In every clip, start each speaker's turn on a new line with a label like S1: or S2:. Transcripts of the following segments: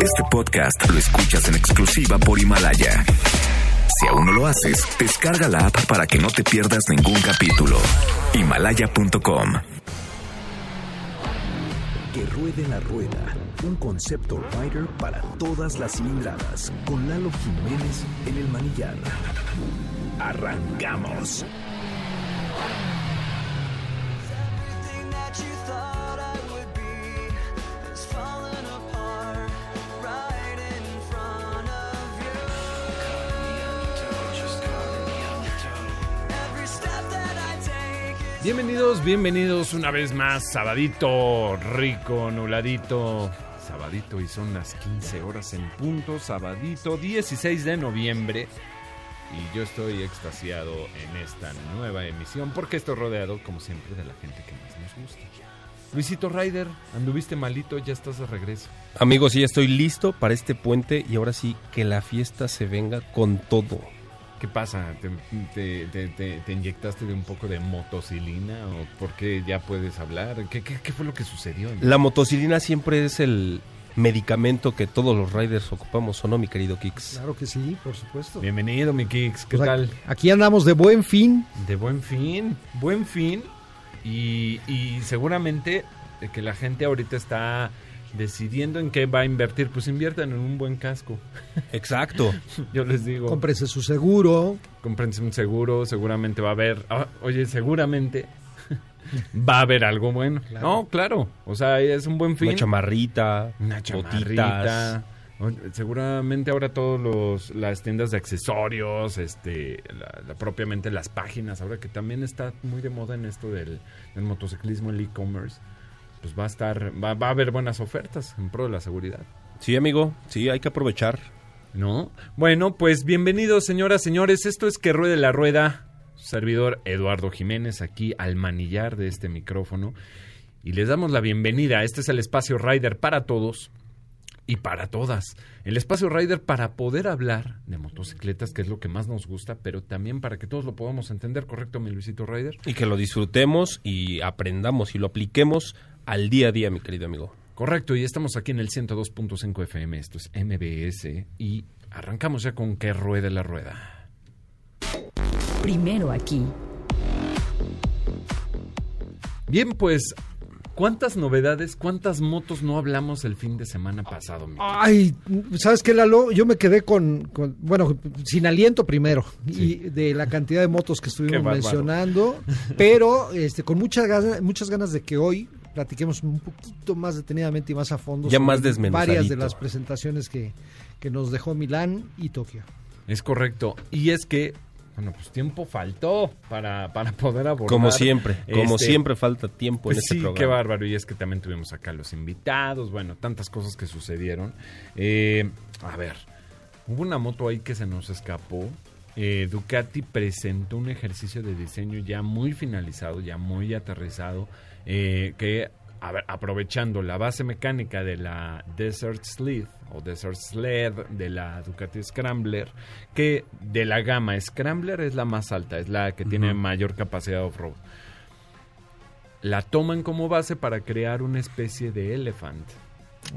S1: Este podcast lo escuchas en exclusiva por Himalaya. Si aún no lo haces, descarga la app para que no te pierdas ningún capítulo. Himalaya.com.
S2: Que ruede la rueda, un concepto rider para todas las cilindradas, con Lalo Jiménez en el manillar. Arrancamos.
S3: Bienvenidos, bienvenidos una vez más. Sabadito, rico, nubladito. Sabadito y son las 15 horas en punto. Sabadito, 16 de noviembre. Y yo estoy extasiado en esta nueva emisión porque estoy rodeado, como siempre, de la gente que más nos gusta. Luisito Ryder, anduviste malito, ya estás de regreso.
S4: Amigos, ya estoy listo para este puente y ahora sí que la fiesta se venga con todo.
S3: ¿Qué pasa? ¿Te, te- te- te- te inyectaste de un poco de motocilina? ¿O por qué ya puedes hablar? ¿Qué, qué- qué fue lo que sucedió?
S4: La motocilina siempre es el medicamento que todos los riders ocupamos, ¿o no, mi querido Kix?
S5: Claro que sí, por supuesto.
S3: Bienvenido, mi Kix. ¿Qué
S5: Pues
S3: tal?
S5: Aquí, andamos de buen fin.
S3: De buen fin, buen fin. Y, y seguramente que la gente ahorita está decidiendo en qué va a invertir. Pues inviertan en un buen casco.
S4: Exacto.
S3: Yo les digo,
S5: Cómprese su seguro.
S3: cómprense un seguro. Seguramente va a haber. ah, oye, seguramente va a haber algo bueno.
S5: Claro.
S3: No, claro. O sea, es un buen fin.
S4: Una chamarrita,
S3: Una chamarrita. Seguramente ahora todos los las tiendas de accesorios, este, la- la- propiamente las páginas, ahora que también está muy de moda en esto del, del motociclismo, el e-commerce, pues va a estar, va, va a haber buenas ofertas en pro de la seguridad.
S4: Sí, amigo, sí, hay que aprovechar.
S3: ¿No? Bueno, pues bienvenidos, señoras, señores. Esto es Que Ruede la Rueda. Servidor Eduardo Jiménez, aquí al manillar de este micrófono. Y les damos la bienvenida. Este es el espacio Rider para todos y para todas. El espacio Rider para poder hablar de motocicletas, que es lo que más nos gusta, pero también para que todos lo podamos entender, ¿correcto, mi Luisito Rider?
S4: Y que lo disfrutemos y aprendamos y lo apliquemos al día a día, mi querido amigo.
S3: Correcto, y estamos aquí en el 102.5 FM, esto es MBS, y arrancamos ya con Que Ruede la Rueda.
S6: Primero aquí.
S3: Bien, pues, ¿cuántas novedades, cuántas motos no hablamos el fin de semana pasado? mi?
S5: Ay, ¿sabes qué, Lalo? Yo me quedé con, con- bueno, sin aliento primero, y de la cantidad de motos que estuvimos mencionando, pero este, con muchas ganas, muchas ganas de que hoy platiquemos un poquito más detenidamente y más a fondo
S4: Ya
S5: sobre
S4: más desmenuzadito.
S5: varias de las presentaciones que, que nos dejó Milán y Tokio.
S3: Es correcto. Y es que, bueno, pues tiempo faltó para, para poder abordar.
S4: Como siempre, como
S3: este,
S4: siempre falta tiempo en
S3: Pues
S4: este
S3: sí,
S4: programa.
S3: qué bárbaro. Y es que también tuvimos acá los invitados, bueno, tantas cosas que sucedieron. Eh, a ver, hubo una moto ahí que se nos escapó. Eh, Ducati presentó un ejercicio de diseño ya muy finalizado, ya muy aterrizado, eh, que a ver, aprovechando la base mecánica de la Desert Sled o Desert Sled de la Ducati Scrambler, que de la gama Scrambler es la más alta, es la que tiene mayor capacidad off-road la toman como base para crear una especie de Elephant.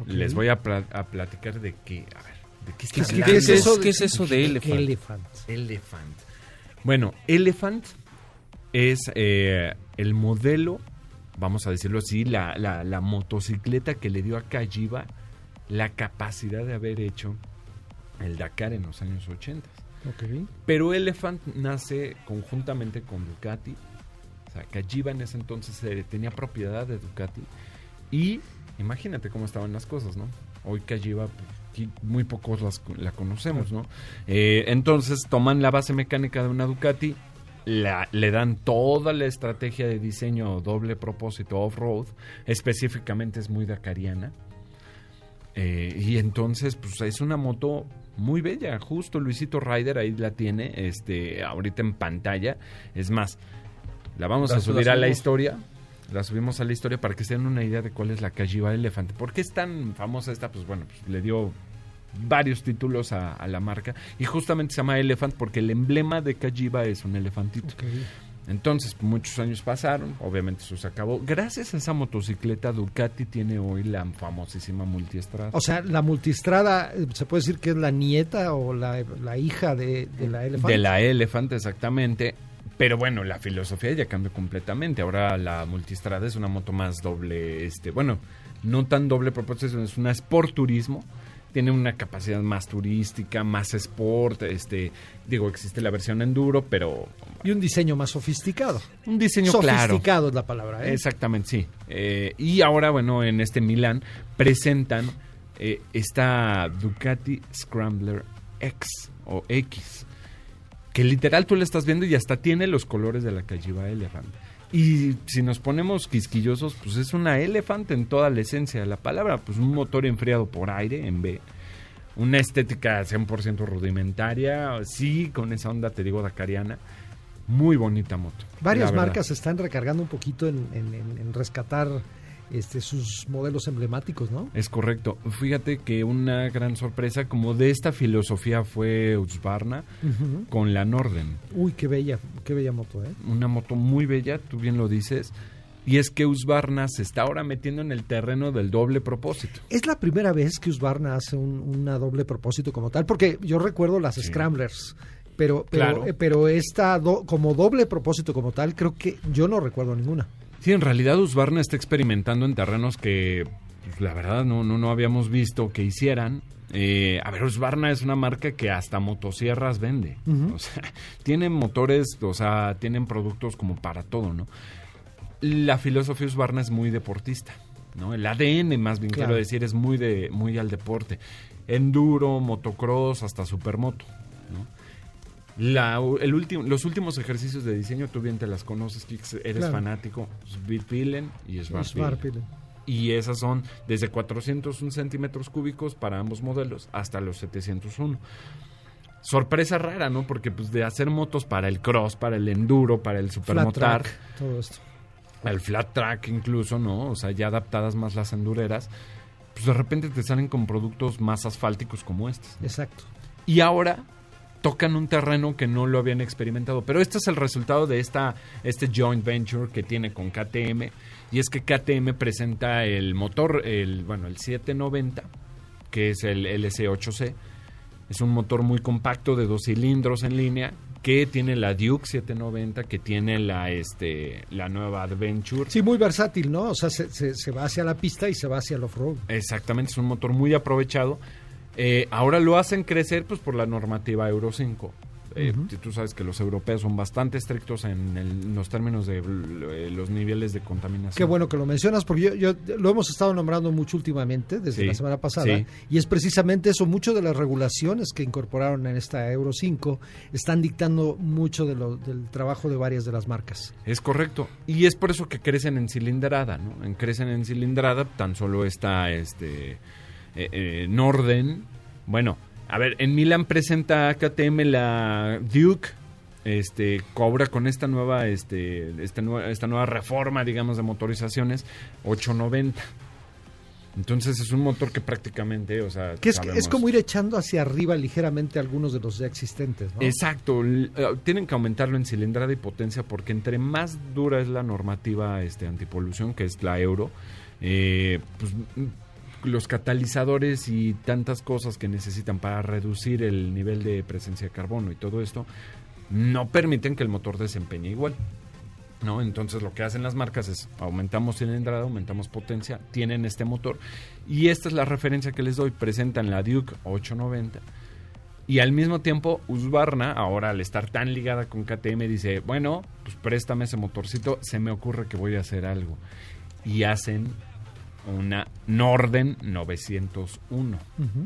S3: Les voy a, pla- a platicar de qué, a ver, de qué
S5: ¿Qué- qué es eso
S4: ¿Qué es eso de Elephant?
S5: Elephant.
S3: Elephant. Bueno, Elephant es eh, el modelo, vamos a decirlo así, la, la- la motocicleta que le dio a Kajiba la capacidad de haber hecho el Dakar en los años 80.
S5: Ok.
S3: Pero Elephant nace conjuntamente con Ducati. O sea, Kajiba en ese entonces eh, tenía propiedad de Ducati. Y imagínate cómo estaban las cosas, ¿no? Hoy Kajiba, pues, muy pocos las- la conocemos, ¿no? Eh, entonces toman la base mecánica de una Ducati, la- le dan toda la estrategia de diseño doble propósito off-road, específicamente es muy dakariana. Eh, y entonces, pues es una moto muy bella. Justo Luisito Ryder ahí la tiene, este, ahorita en pantalla. Es más, la vamos
S4: La-
S3: a subir a la historia. La subimos a la historia para que se den una idea de cuál es la Kajiba Elephant. ¿Por qué es tan famosa esta? Pues bueno, pues, le dio varios títulos a, a la marca. Y justamente se llama Elephant porque el emblema de Kajiba es un elefantito. Entonces, muchos años pasaron, obviamente eso se acabó. Gracias a esa motocicleta, Ducati tiene hoy la famosísima multiestrada.
S5: O sea, la multistrada, eh, se puede decir que es la nieta o la, la hija de, de la Elephant.
S3: De la Elephant, exactamente. Pero bueno, la filosofía ya cambió completamente. Ahora la multistrada es una moto más doble, este, bueno, no tan doble propósito, es una sport turismo. Tiene una capacidad más turística, más sport, este, digo, existe la versión enduro, pero
S5: Y un diseño más sofisticado.
S3: un diseño claro.
S5: Sofisticado es la palabra, ¿eh?
S3: Exactamente, sí. Eh, y ahora, bueno, en este Milán presentan eh, esta Ducati Scrambler X o X, que literal tú la estás viendo y hasta tiene los colores de la Cajiva Elephant. Y si nos ponemos quisquillosos, pues es una Elephant en toda la esencia de la palabra, pues un motor enfriado por aire en B. Una estética 100% rudimentaria, sí, con esa onda, te digo, dacariana. Muy bonita moto.
S5: Varias marcas se están recargando un poquito en- en- en rescatar este, sus modelos emblemáticos, ¿no?
S3: Es correcto. Fíjate que una gran sorpresa como de esta filosofía fue Husqvarna con la Norden.
S5: Uy, qué bella, qué bella moto, ¿eh?
S3: Una moto muy bella, tú bien lo dices. Y es que Husqvarna se está ahora metiendo en el terreno del doble propósito.
S5: Es la primera vez que Husqvarna hace un una doble propósito como tal, porque yo recuerdo las
S3: Sí.
S5: Scramblers, pero pero,
S3: Claro.
S5: eh, pero esta do- como doble propósito como tal, creo que yo no recuerdo ninguna.
S3: Sí, en realidad Husqvarna está experimentando en terrenos que pues, la verdad no, no, no habíamos visto que hicieran. Eh, a ver, Husqvarna es una marca que hasta motosierras vende.
S5: Ujú.
S3: O sea, tienen motores, o sea, tienen productos como para todo, ¿no? La filosofía Husqvarna es muy deportista, ¿no? El ADN, más bien
S5: Claro.
S3: quiero decir, es muy, de, muy al deporte. Enduro, motocross, hasta supermoto. La, el último, los últimos ejercicios de diseño, tú bien te las conoces, Kix, eres
S5: Claro.
S3: fanático. Speedpillen y Svartpilen.
S5: Svartpilen.
S3: Y esas son desde 401 centímetros cúbicos para ambos modelos hasta los 701. Sorpresa rara, ¿no? Porque pues de hacer motos para el cross, para el enduro, para el
S5: Flat
S3: supermotar,
S5: track, todo esto.
S3: al flat track incluso, ¿no? O sea, ya adaptadas más las endureras, pues de repente te salen con productos más asfálticos como estos.
S5: Exacto.
S3: Y ahora tocan un terreno que no lo habían experimentado. Pero este es el resultado de esta, este joint venture que tiene con KTM. Y es que KTM presenta el motor, el, bueno, el 790, que es el LC8C. Es un motor muy compacto de dos cilindros en línea que tiene la Duke 790, que tiene la, este, la nueva Adventure.
S5: Sí, muy versátil, ¿no? O sea, se, se- se va hacia la pista y se va hacia el off-road.
S3: Exactamente, es un motor muy aprovechado. Eh, ahora lo hacen crecer pues por la normativa Euro 5. Eh, Tú sabes que los europeos son bastante estrictos en, el- en los términos de eh, los niveles de contaminación.
S5: Qué bueno que lo mencionas, porque yo, yo- lo hemos estado nombrando mucho últimamente, desde
S3: Sí,
S5: la semana pasada,
S3: sí.
S5: y es precisamente eso, mucho de las regulaciones que incorporaron en esta Euro 5 están dictando mucho de lo- del trabajo de varias de las marcas.
S3: Es correcto. Y es por eso que crecen en cilindrada, ¿no? En crecen en cilindrada, tan solo está este eh, eh, Norden. Bueno, a ver, en Milan presenta KTM la Duke. Este cobra con esta nueva este esta nueva, esta nueva reforma, digamos, de motorizaciones 890. Entonces es un motor que prácticamente, o sea,
S5: Que es,
S3: sabemos-
S5: es como ir echando hacia arriba ligeramente algunos de los ya existentes, ¿no?
S3: Exacto, eh, tienen que aumentarlo en cilindrada y potencia porque entre más dura es la normativa este, antipolución, que es la euro, eh, pues los catalizadores y tantas cosas que necesitan para reducir el nivel de presencia de carbono y todo esto, no permiten que el motor desempeñe igual. ¿no? Entonces lo que hacen las marcas es aumentamos cilindrada, aumentamos potencia, tienen este motor y esta es la referencia que les doy, presentan la Duke 890 y al mismo tiempo Husqvarna, ahora al estar tan ligada con KTM dice, bueno, pues préstame ese motorcito, se me ocurre que voy a hacer algo y hacen una Norden 901.
S5: Ujú.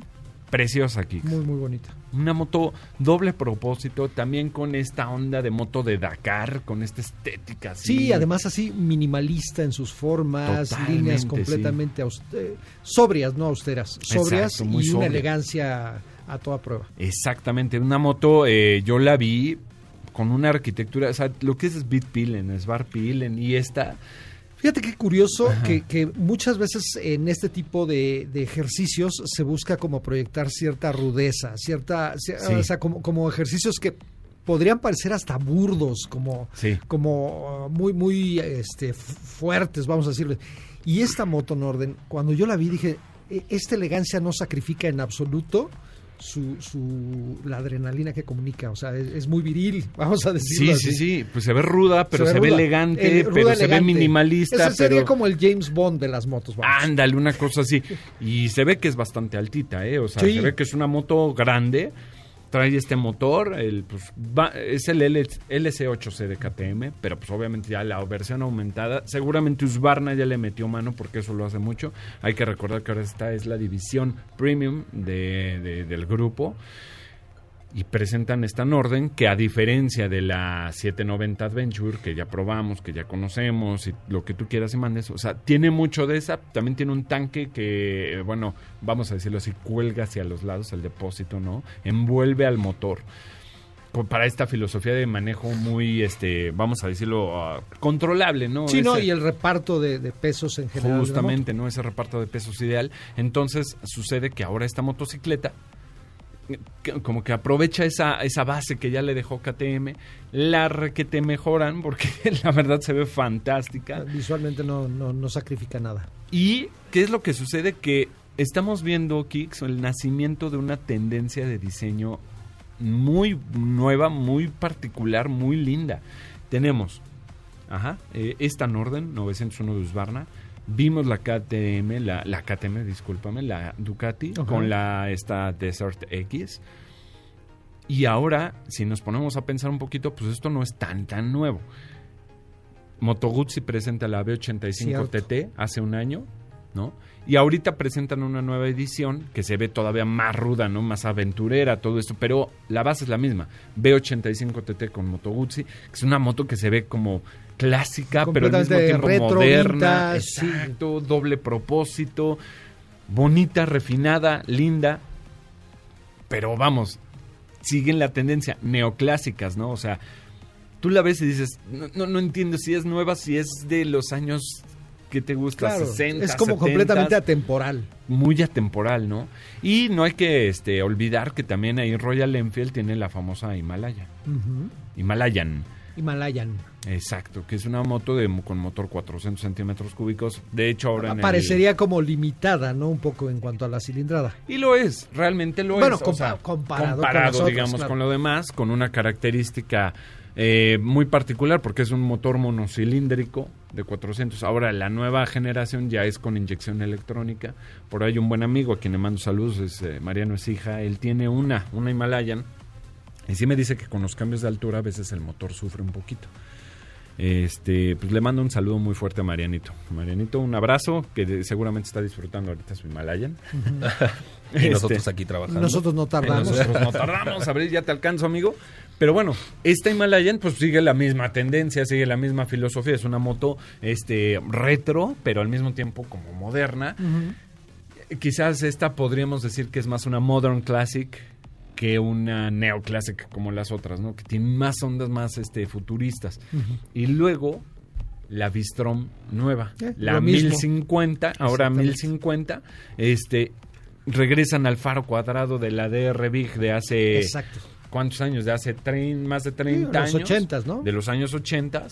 S3: Preciosa, Kix.
S5: Muy, muy bonita.
S3: Una moto doble propósito, también con esta onda de moto de Dakar, con esta estética así.
S5: Sí, además así minimalista en sus formas,
S3: Totalmente,
S5: líneas
S3: sí.
S5: completamente aus- eh, sobrias, no austeras, sobrias
S3: Exacto, muy
S5: y una elegancia a toda prueba.
S3: Exactamente, una moto, eh, yo la vi con una arquitectura, o sea, lo que es Speedpillen, Svartpilen y esta,
S5: Fíjate qué curioso que, que muchas veces en este tipo de, de ejercicios se busca como proyectar cierta rudeza, cierta,
S3: Sí.
S5: o sea, como, como ejercicios que podrían parecer hasta burdos, como,
S3: Sí.
S5: como uh, muy, muy este, fu- fuertes, vamos a decirle. Y esta moto Norden, cuando yo la vi, dije, "E- esta elegancia no sacrifica en absoluto su, su la adrenalina que comunica, o sea, es, es muy viril, vamos a decirlo
S3: Sí,
S5: así.
S3: sí, sí. Pues se ve ruda, pero se, ve,
S5: ruda.
S3: elegante,
S5: ruda,
S3: pero se ve minimalista.
S5: Ese sería
S3: pero...
S5: como el James Bond de las motos, vamos.
S3: Ándale, una cosa así. Y se ve que es bastante altita, ¿eh? O sea,
S5: Sí.
S3: se ve que es una moto grande. Trae este motor, el, pues, es el L- LC8C de KTM, pero pues obviamente ya la versión aumentada. Seguramente Husqvarna ya le metió mano porque eso lo hace mucho. Hay que recordar que ahora esta es la división premium de- del grupo y presentan esta Norden que a diferencia de la 790 Adventure que ya probamos, que ya conocemos y lo que tú quieras y mandes, o sea, tiene mucho de esa, también tiene un tanque que, bueno, vamos a decirlo así, cuelga hacia los lados el depósito, ¿no? Envuelve al motor. Para esta filosofía de manejo muy, este, vamos a decirlo, ah, controlable, ¿no?
S5: Sí, no, y el reparto de, de pesos en general.
S3: Justamente, ¿no? Ese reparto de pesos ideal. Entonces sucede que ahora esta motocicleta como que aprovecha esa, esa base que ya le dejó KTM, la requete mejoran porque la verdad se ve fantástica.
S5: Visualmente no, no, no sacrifica nada.
S3: ¿Y qué es lo que sucede? Que estamos viendo, Kix, el nacimiento de una tendencia de diseño muy nueva, muy particular, muy linda. Tenemos ajá, eh, esta Norden 901 de Husqvarna. Vimos la KTM, la, la KTM, discúlpame, la Ducati con la esta Desert X. Y ahora, si nos ponemos a pensar un poquito, pues esto no es tan tan nuevo. Moto Guzzi presenta la B85
S5: Cierto.
S3: TT hace un año, ¿no? Y ahorita presentan una nueva edición que se ve todavía más ruda, ¿no? Más aventurera, todo esto, pero la base es la misma. B85 TT con Moto Guzzi, que es una moto que se ve como clásica, pero al mismo tiempo
S5: retro,
S3: moderna,
S5: vintage, sí.
S3: exacto, doble propósito, bonita, refinada, linda, pero vamos, siguen la tendencia neoclásicas, ¿no? O sea, tú la ves y dices, no, no, no entiendo si es nueva, si es de los años que te gusta,
S5: Claro,
S3: 60,
S5: es como
S3: 70,
S5: completamente atemporal.
S3: muy atemporal, ¿no? Y no hay que este, olvidar que también ahí Royal Enfield tiene la famosa Himalaya. Himalayan.
S5: Himalayan.
S3: Exacto, que es una moto de, con motor 400 centímetros cúbicos. De hecho, ahora en el-
S5: como limitada, ¿no? Un poco en cuanto a la cilindrada.
S3: Y lo es, realmente lo
S5: Bueno,
S3: es. o
S5: compa- comparado con
S3: digamos,
S5: claro.
S3: con lo demás, con una característica eh, muy particular, porque es un motor monocilíndrico de 400. Ahora, la nueva generación ya es con inyección electrónica. Por ahí un buen amigo a quien le mando saludos, es eh, Mariano Esija. Él tiene una, una Himalayan. Y sí me dice que con los cambios de altura a veces el motor sufre un poquito. Este, pues le mando un saludo muy fuerte a Marianito. Marianito, un abrazo, que de- seguramente está disfrutando ahorita su Himalayan.
S4: Y
S3: Este,
S4: nosotros aquí trabajando.
S5: Nosotros no tardamos.
S3: nosotros no tardamos, a ver, ya te alcanzo, amigo. Pero bueno, esta Himalayan pues sigue la misma tendencia, sigue la misma filosofía. Es una moto este retro, pero al mismo tiempo como moderna. Quizás esta podríamos decir que es más una modern classic que una neoclásica como las otras, ¿no? Que tiene más ondas más este futuristas. Y luego la Bistrom nueva,
S5: Eh,
S3: la
S5: lo mismo.
S3: 1050, ahora
S5: Exactamente.
S3: 1050, este regresan al faro cuadrado de la DR Big de hace
S5: Exacto.
S3: ¿cuántos años? De hace trein- más de 30
S5: los
S3: años.
S5: 80s, ¿no?
S3: De los años 80.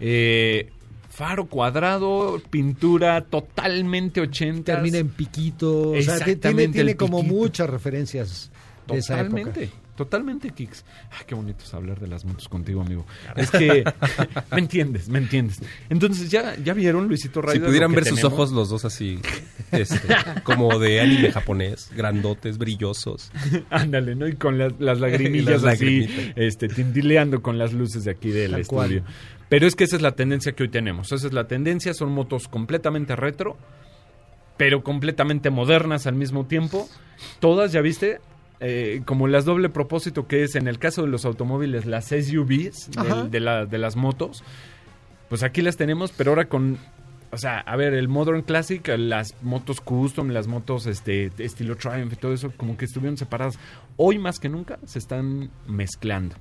S3: Eh, faro cuadrado, pintura totalmente 80.
S5: Termina en piquito. O sea, tiene,
S3: Exactamente,
S5: como
S3: piquito.
S5: muchas referencias de esa época.
S3: Totalmente, totalmente, Kix. Ay, qué bonito es hablar de las motos contigo, amigo. Es que me entiendes, me entiendes. Entonces, ya, ya vieron, Luisito
S4: Si
S3: Raider,
S4: pudieran
S3: lo que
S4: ver sus ojos los dos así, este, como de anime japonés, grandotes, brillosos.
S3: Ándale, ¿no? Y con las, las lagrimillas
S4: Las
S3: así, este, tintileando con las luces de aquí del estudio. Pero es que esa es la tendencia que hoy tenemos. Esa es la tendencia, son motos completamente retro, pero completamente modernas al mismo tiempo. Todas, ya viste, Eh, como las doble propósito que es en el caso de los automóviles, las SUVs del- de, la- de las motos. Pues aquí las tenemos, pero ahora con o sea, a ver, el Modern Classic, las motos custom, las motos este estilo Triumph y todo eso, como que estuvieron separadas. Hoy más que nunca se están mezclando.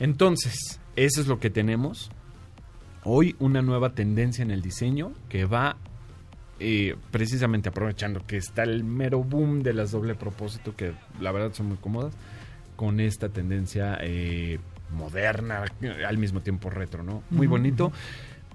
S3: Entonces, eso es lo que tenemos. Hoy una nueva tendencia en el diseño que va eh, precisamente aprovechando que está el mero boom de las doble propósito, que la verdad son muy cómodas, con esta tendencia eh, moderna, al mismo tiempo retro, ¿no? Muy bonito.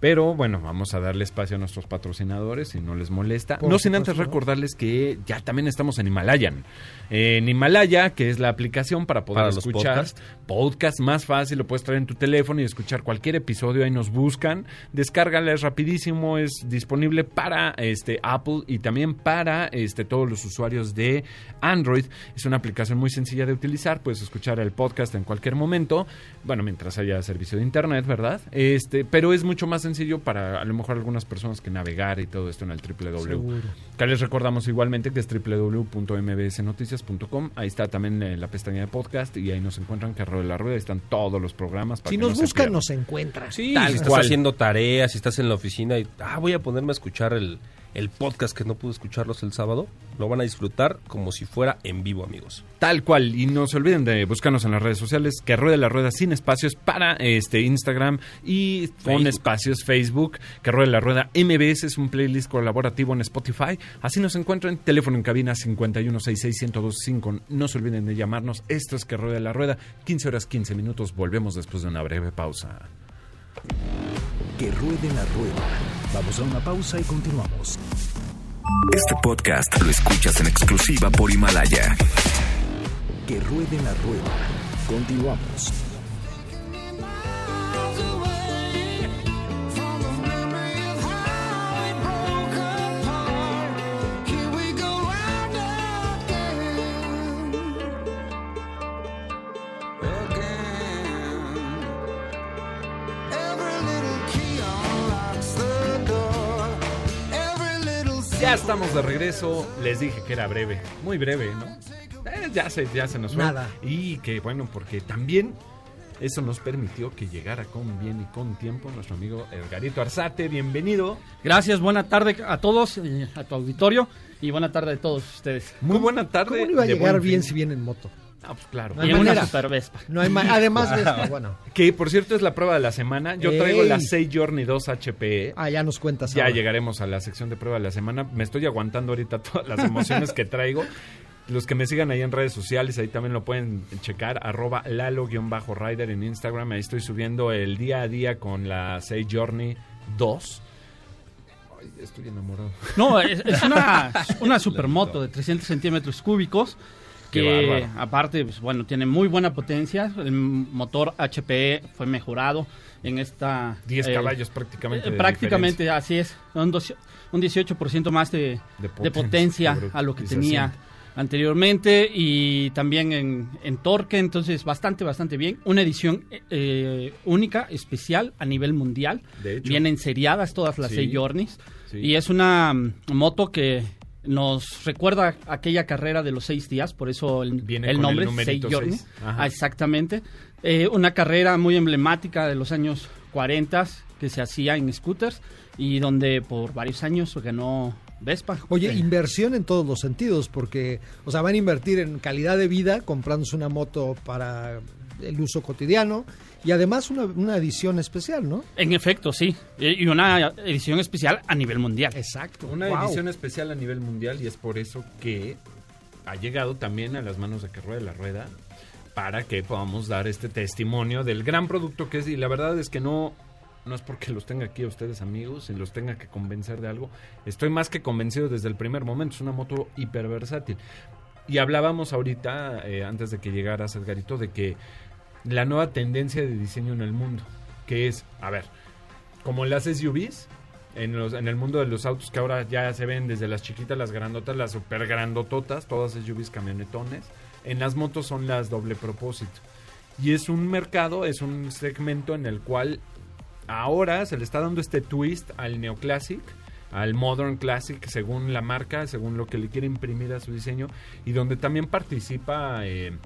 S3: Pero bueno, vamos a darle espacio a nuestros patrocinadores si no les molesta.
S5: Por
S3: no sin antes recordarles que ya también estamos en Himalayan. En Himalaya, que es la aplicación para poder
S4: Para los
S3: escuchar
S4: podcasts.
S3: podcast más fácil, lo puedes traer en tu teléfono y escuchar cualquier episodio, ahí nos buscan. Descárgala, es rapidísimo, es disponible para este Apple y también para este todos los usuarios de Android. Es una aplicación muy sencilla de utilizar, puedes escuchar el podcast en cualquier momento, bueno, mientras haya servicio de internet, ¿verdad? Este, pero es mucho más sencillo para a lo mejor algunas personas que navegar y todo esto en el www.
S5: Seguro.
S3: Que les recordamos igualmente que es www.mbsnoticias.com. Ahí está también eh, la pestaña de podcast y ahí nos encuentran que de la rueda. Ahí están todos los programas. Para
S5: Si
S3: que
S5: nos
S3: no
S5: buscan, nos encuentran.
S4: Sí,
S3: Tal
S4: si estás
S3: cual.
S4: haciendo tareas, si estás en la oficina y ah, voy a ponerme a escuchar el, el podcast que no pude escucharlos el sábado, lo van a disfrutar como si fuera en vivo, amigos.
S3: Tal cual. Y no se olviden de buscarnos en las redes sociales, que ruede la rueda sin espacios para este Instagram y con
S4: Facebook.
S3: espacios Facebook, que ruede la rueda MBS es un playlist colaborativo en Spotify. Así nos encuentran. Teléfono en cabina 5166125. No se olviden de llamarnos. Esto es que ruede la rueda. 15 horas 15 minutos. Volvemos después de una breve pausa.
S2: Que ruede la rueda. Vamos a una pausa y continuamos.
S1: Este podcast lo escuchas en exclusiva por Himalaya.
S2: Que ruede la rueda. Continuamos.
S3: Ya estamos de regreso. Les dije que era breve. Muy breve, ¿no? Eh, ya, se, ya se nos fue.
S5: Nada.
S3: Y que bueno, porque también eso nos permitió que llegara con bien y con tiempo nuestro amigo Edgarito Arzate. Bienvenido.
S6: Gracias, buena tarde a todos, eh, a tu auditorio y buena tarde a todos ustedes.
S3: Muy buena tarde.
S5: ¿Cómo no iba a llegar bien
S3: fin.
S5: si viene en moto?
S3: Ah, pues claro.
S5: No hay
S6: y una
S5: manera.
S6: super Vespa.
S5: No hay ma- Además de esto, bueno.
S3: Que por cierto es la prueba de la semana. Yo traigo la 6 Journey 2 HPE.
S5: Ah, ya nos cuentas.
S3: Ya
S5: ahora.
S3: llegaremos a la sección de prueba de la semana. Me estoy aguantando ahorita todas las emociones que traigo. Los que me sigan ahí en redes sociales, ahí también lo pueden checar, arroba lalo-rider en Instagram. Ahí estoy subiendo el día a día con la 6 Journey 2. Ay, estoy enamorado.
S6: No, es, es una, una supermoto de 300 centímetros cúbicos que aparte, pues, bueno, tiene muy buena potencia. El motor HPE fue mejorado en esta...
S3: 10
S6: eh,
S3: caballos prácticamente.
S6: eh,
S3: de
S6: prácticamente, así es. Un, dos- un 18% más de,
S3: De
S6: de
S3: potencia,
S6: potencia,
S3: sobre-
S6: a lo que tenía anteriormente y también en, en torque, entonces bastante, bastante bien. Una edición eh, única, especial a nivel mundial.
S3: De hecho.
S6: Vienen seriadas todas las
S3: Sí.
S6: seis Journeys
S3: Sí.
S6: y es una mm, moto que nos recuerda aquella carrera de los seis días, por eso el,
S3: Viene
S6: el
S3: con el
S6: nombre, seis Journey.
S3: seis. Ajá.
S6: Ah, exactamente. Eh, una carrera muy emblemática de los años 40 que se hacía en scooters y donde por varios años ganó Vespa.
S5: Oye,
S6: Eh,
S5: inversión en todos los sentidos, porque, o sea, van a invertir en calidad de vida comprándose una moto para el uso cotidiano y además una, una edición especial, ¿no?
S6: En efecto, sí. Y una edición especial a nivel mundial.
S5: Exacto.
S3: Una
S5: Wow.
S3: edición especial a nivel mundial y es por eso que ha llegado también a las manos de que ruede la rueda para que podamos dar este testimonio del gran producto que es y la verdad es que no no es porque los tenga aquí a ustedes amigos y los tenga que convencer de algo estoy más que convencido desde el primer momento es una moto hiper versátil y hablábamos ahorita eh, antes de que llegaras Edgarito de que la nueva tendencia de diseño en el mundo que es a ver como las SUVs en, los, en el mundo de los autos que ahora ya se ven desde las chiquitas, las grandotas, las super grandototas, todas SUVs camionetones. En las motos son las doble propósito. Y es un mercado, es un segmento en el cual ahora se le está dando este twist al neoclassic, al modern classic, según la marca, según lo que le quiere imprimir a su diseño, y donde también participa eh,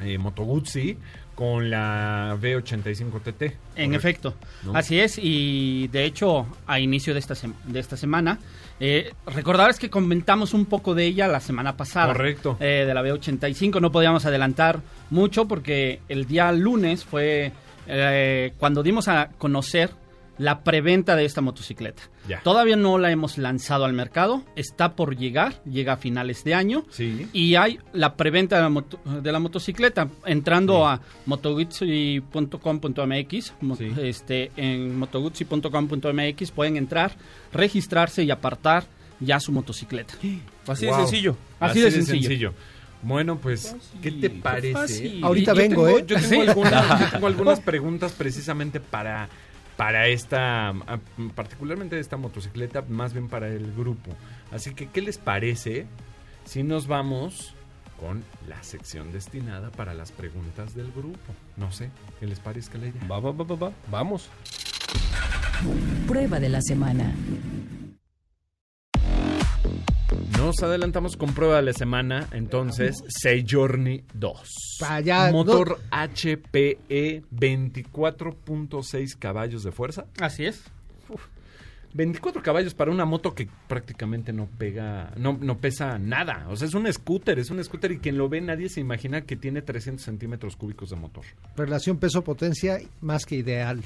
S3: eh, Moto Guzzi con la V85 TT.
S6: En
S3: ¿correcto?
S6: efecto,
S3: ¿No?
S6: así es. Y de hecho, a inicio de esta, de esta semana, eh, recordarles que comentamos un poco de ella la semana pasada.
S3: Correcto.
S6: eh, de la B85. No podíamos adelantar mucho porque el día lunes fue eh, cuando dimos a conocer la preventa de esta motocicleta.
S3: Ya.
S6: Todavía no la hemos lanzado al mercado, está por llegar, llega a finales de año.
S3: Sí.
S6: Y hay la preventa de la, moto- de la motocicleta. Entrando a motoguzzi.com.mx,
S3: Sí.
S6: este, en motoguzzi.com.mx pueden entrar, registrarse y apartar ya su motocicleta.
S4: Así
S5: Wow.
S4: de sencillo.
S6: Así de sencillo.
S3: Bueno, pues, ¿qué te parece?
S4: fácil.
S5: Ahorita vengo,
S3: tengo-
S5: ¿eh?
S3: Yo tengo, algunas, yo tengo algunas preguntas precisamente para, para esta, ah, particularmente esta motocicleta, más bien para el grupo. Así que, ¿qué les parece si nos vamos con la sección destinada para las preguntas del grupo? No sé, ¿qué les parezca la idea?
S4: Va, va, va, va, va. Vamos.
S7: Prueba de la semana.
S3: Nos adelantamos con prueba de la semana, entonces, Journey 2.
S5: Pa' allá,
S3: Motor HPE 24.6 caballos de fuerza.
S6: Así es.
S3: 24 caballos para una moto que prácticamente no pega, no, no pesa nada. O sea, es un scooter, es un scooter y quien lo ve nadie se imagina que tiene 300 centímetros cúbicos de motor.
S5: Relación peso-potencia más que ideal.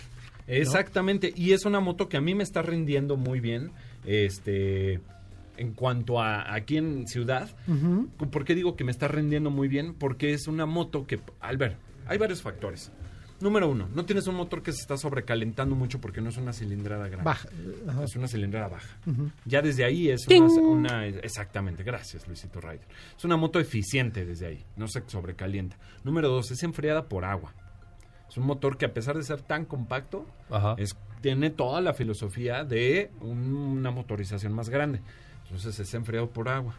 S3: Exactamente, y es una moto que a mí me está rindiendo muy bien, este, en cuanto a aquí en ciudad. ¿Por qué digo que me está rindiendo muy bien? Porque es una moto que, al ver, hay varios factores. Número uno, no tienes un motor que se está sobrecalentando mucho porque no es una cilindrada grande.
S5: Baja. Ajá.
S3: Es una cilindrada baja. Ya desde ahí es una, una- Exactamente, gracias Luisito Ryder. Es una moto eficiente desde ahí, no se sobrecalienta. Número dos, es enfriada por agua. Es un motor que a pesar de ser tan compacto,
S4: Ajá.
S3: es, tiene toda la filosofía de un- una motorización más grande. Entonces es enfriado por agua.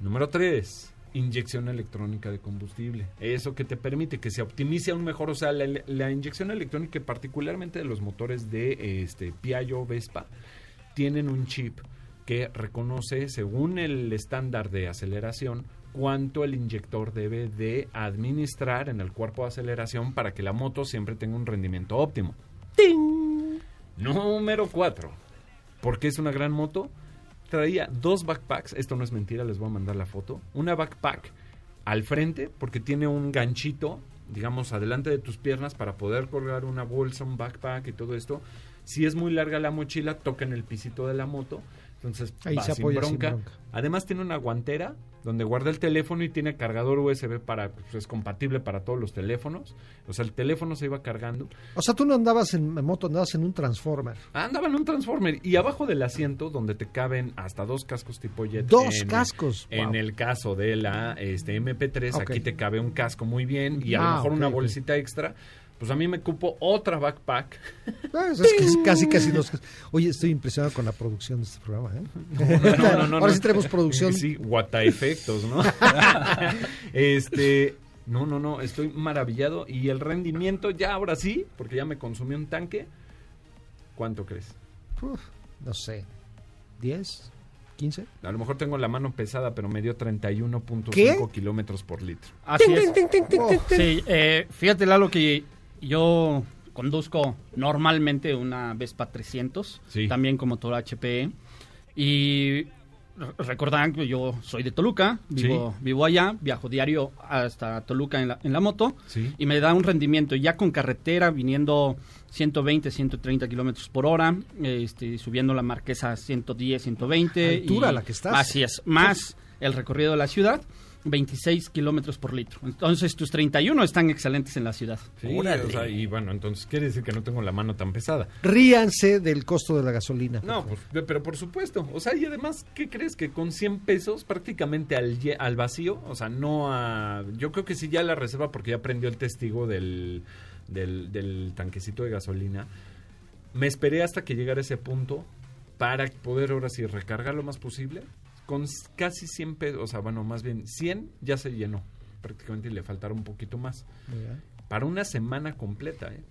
S3: Número 3. Inyección electrónica de combustible. Eso que te permite que se optimice aún mejor. O sea, la, la inyección electrónica, particularmente de los motores de este, Piaggio Vespa, tienen un chip que reconoce, según el estándar de aceleración, cuánto el inyector debe de administrar en el cuerpo de aceleración para que la moto siempre tenga un rendimiento óptimo. Número 4. ¿Por qué es una gran moto? Traía dos backpacks, esto no es mentira, les voy a mandar la foto. Una backpack al frente, porque tiene un ganchito, digamos, adelante de tus piernas para poder colgar una bolsa, un backpack y todo esto. Si es muy larga la mochila, toca en el pisito de la moto. Entonces,
S5: Ahí
S3: va
S5: se
S3: sin
S5: apoya sin
S3: bronca.
S5: bronca.
S3: Además tiene una guantera donde guarda el teléfono y tiene cargador USB para, pues, es compatible para todos los teléfonos. O sea, el teléfono se iba cargando.
S5: O sea, tú no andabas en moto, andabas en un Transformer.
S3: Andaba en un Transformer y abajo del asiento donde te caben hasta dos cascos tipo jet.
S5: Dos
S3: en-
S5: cascos.
S3: En
S5: Wow.
S3: el caso de la este, MP3,
S5: Ok.
S3: aquí te cabe un casco muy bien y a lo
S5: Ah,
S3: mejor una bolsita extra. Pues a mí me cupo otra backpack.
S5: Ah, eso es que es casi, casi los... Oye, estoy impresionado con la producción de este programa, ¿eh?
S3: No, no, no,
S5: Ahora
S3: no.
S5: sí tenemos producción.
S3: Sí, guata efectos, ¿no? este, no, no, no, estoy maravillado y el rendimiento ya ahora sí, porque ya me consumí un tanque. ¿Cuánto crees?
S5: Uf, no sé. ¿10? ¿15?
S3: A lo mejor tengo la mano pesada, pero me dio 31.5
S5: ¿Qué?
S3: kilómetros por litro.
S6: Así es.
S5: Oh,
S6: Sí, eh, fíjate, Lalo, que yo conduzco normalmente una Vespa 300,
S3: Sí.
S6: también con motor HPE. Y re- recordarán que yo soy de Toluca, vivo, vivo allá, viajo diario hasta Toluca en la, en la moto.
S3: Sí.
S6: Y me da un rendimiento ya con carretera, viniendo 120, 130 kilómetros por hora, este, subiendo la marquesa a 110, 120.
S5: Altura
S6: y
S5: la que estás.
S6: Así es, más el recorrido de la ciudad, 26 kilómetros por litro. Entonces tus 31 están excelentes en la ciudad.
S3: Sí, o sea, y bueno, entonces quiere decir que no tengo la mano tan pesada.
S5: Ríanse del costo de la gasolina.
S3: No, pues, pero por supuesto. O sea, y además, ¿qué crees? Que con 100 pesos prácticamente al, al vacío, o sea, no a... Yo creo que sí ya la reserva porque ya prendió el testigo del, del, del tanquecito de gasolina. Me esperé hasta que llegara ese punto para poder ahora sí recargar lo más posible. Con casi 100 pesos, o sea, bueno, más bien 100 ya se llenó prácticamente y le faltaron un poquito más. Para una semana completa, ¿eh?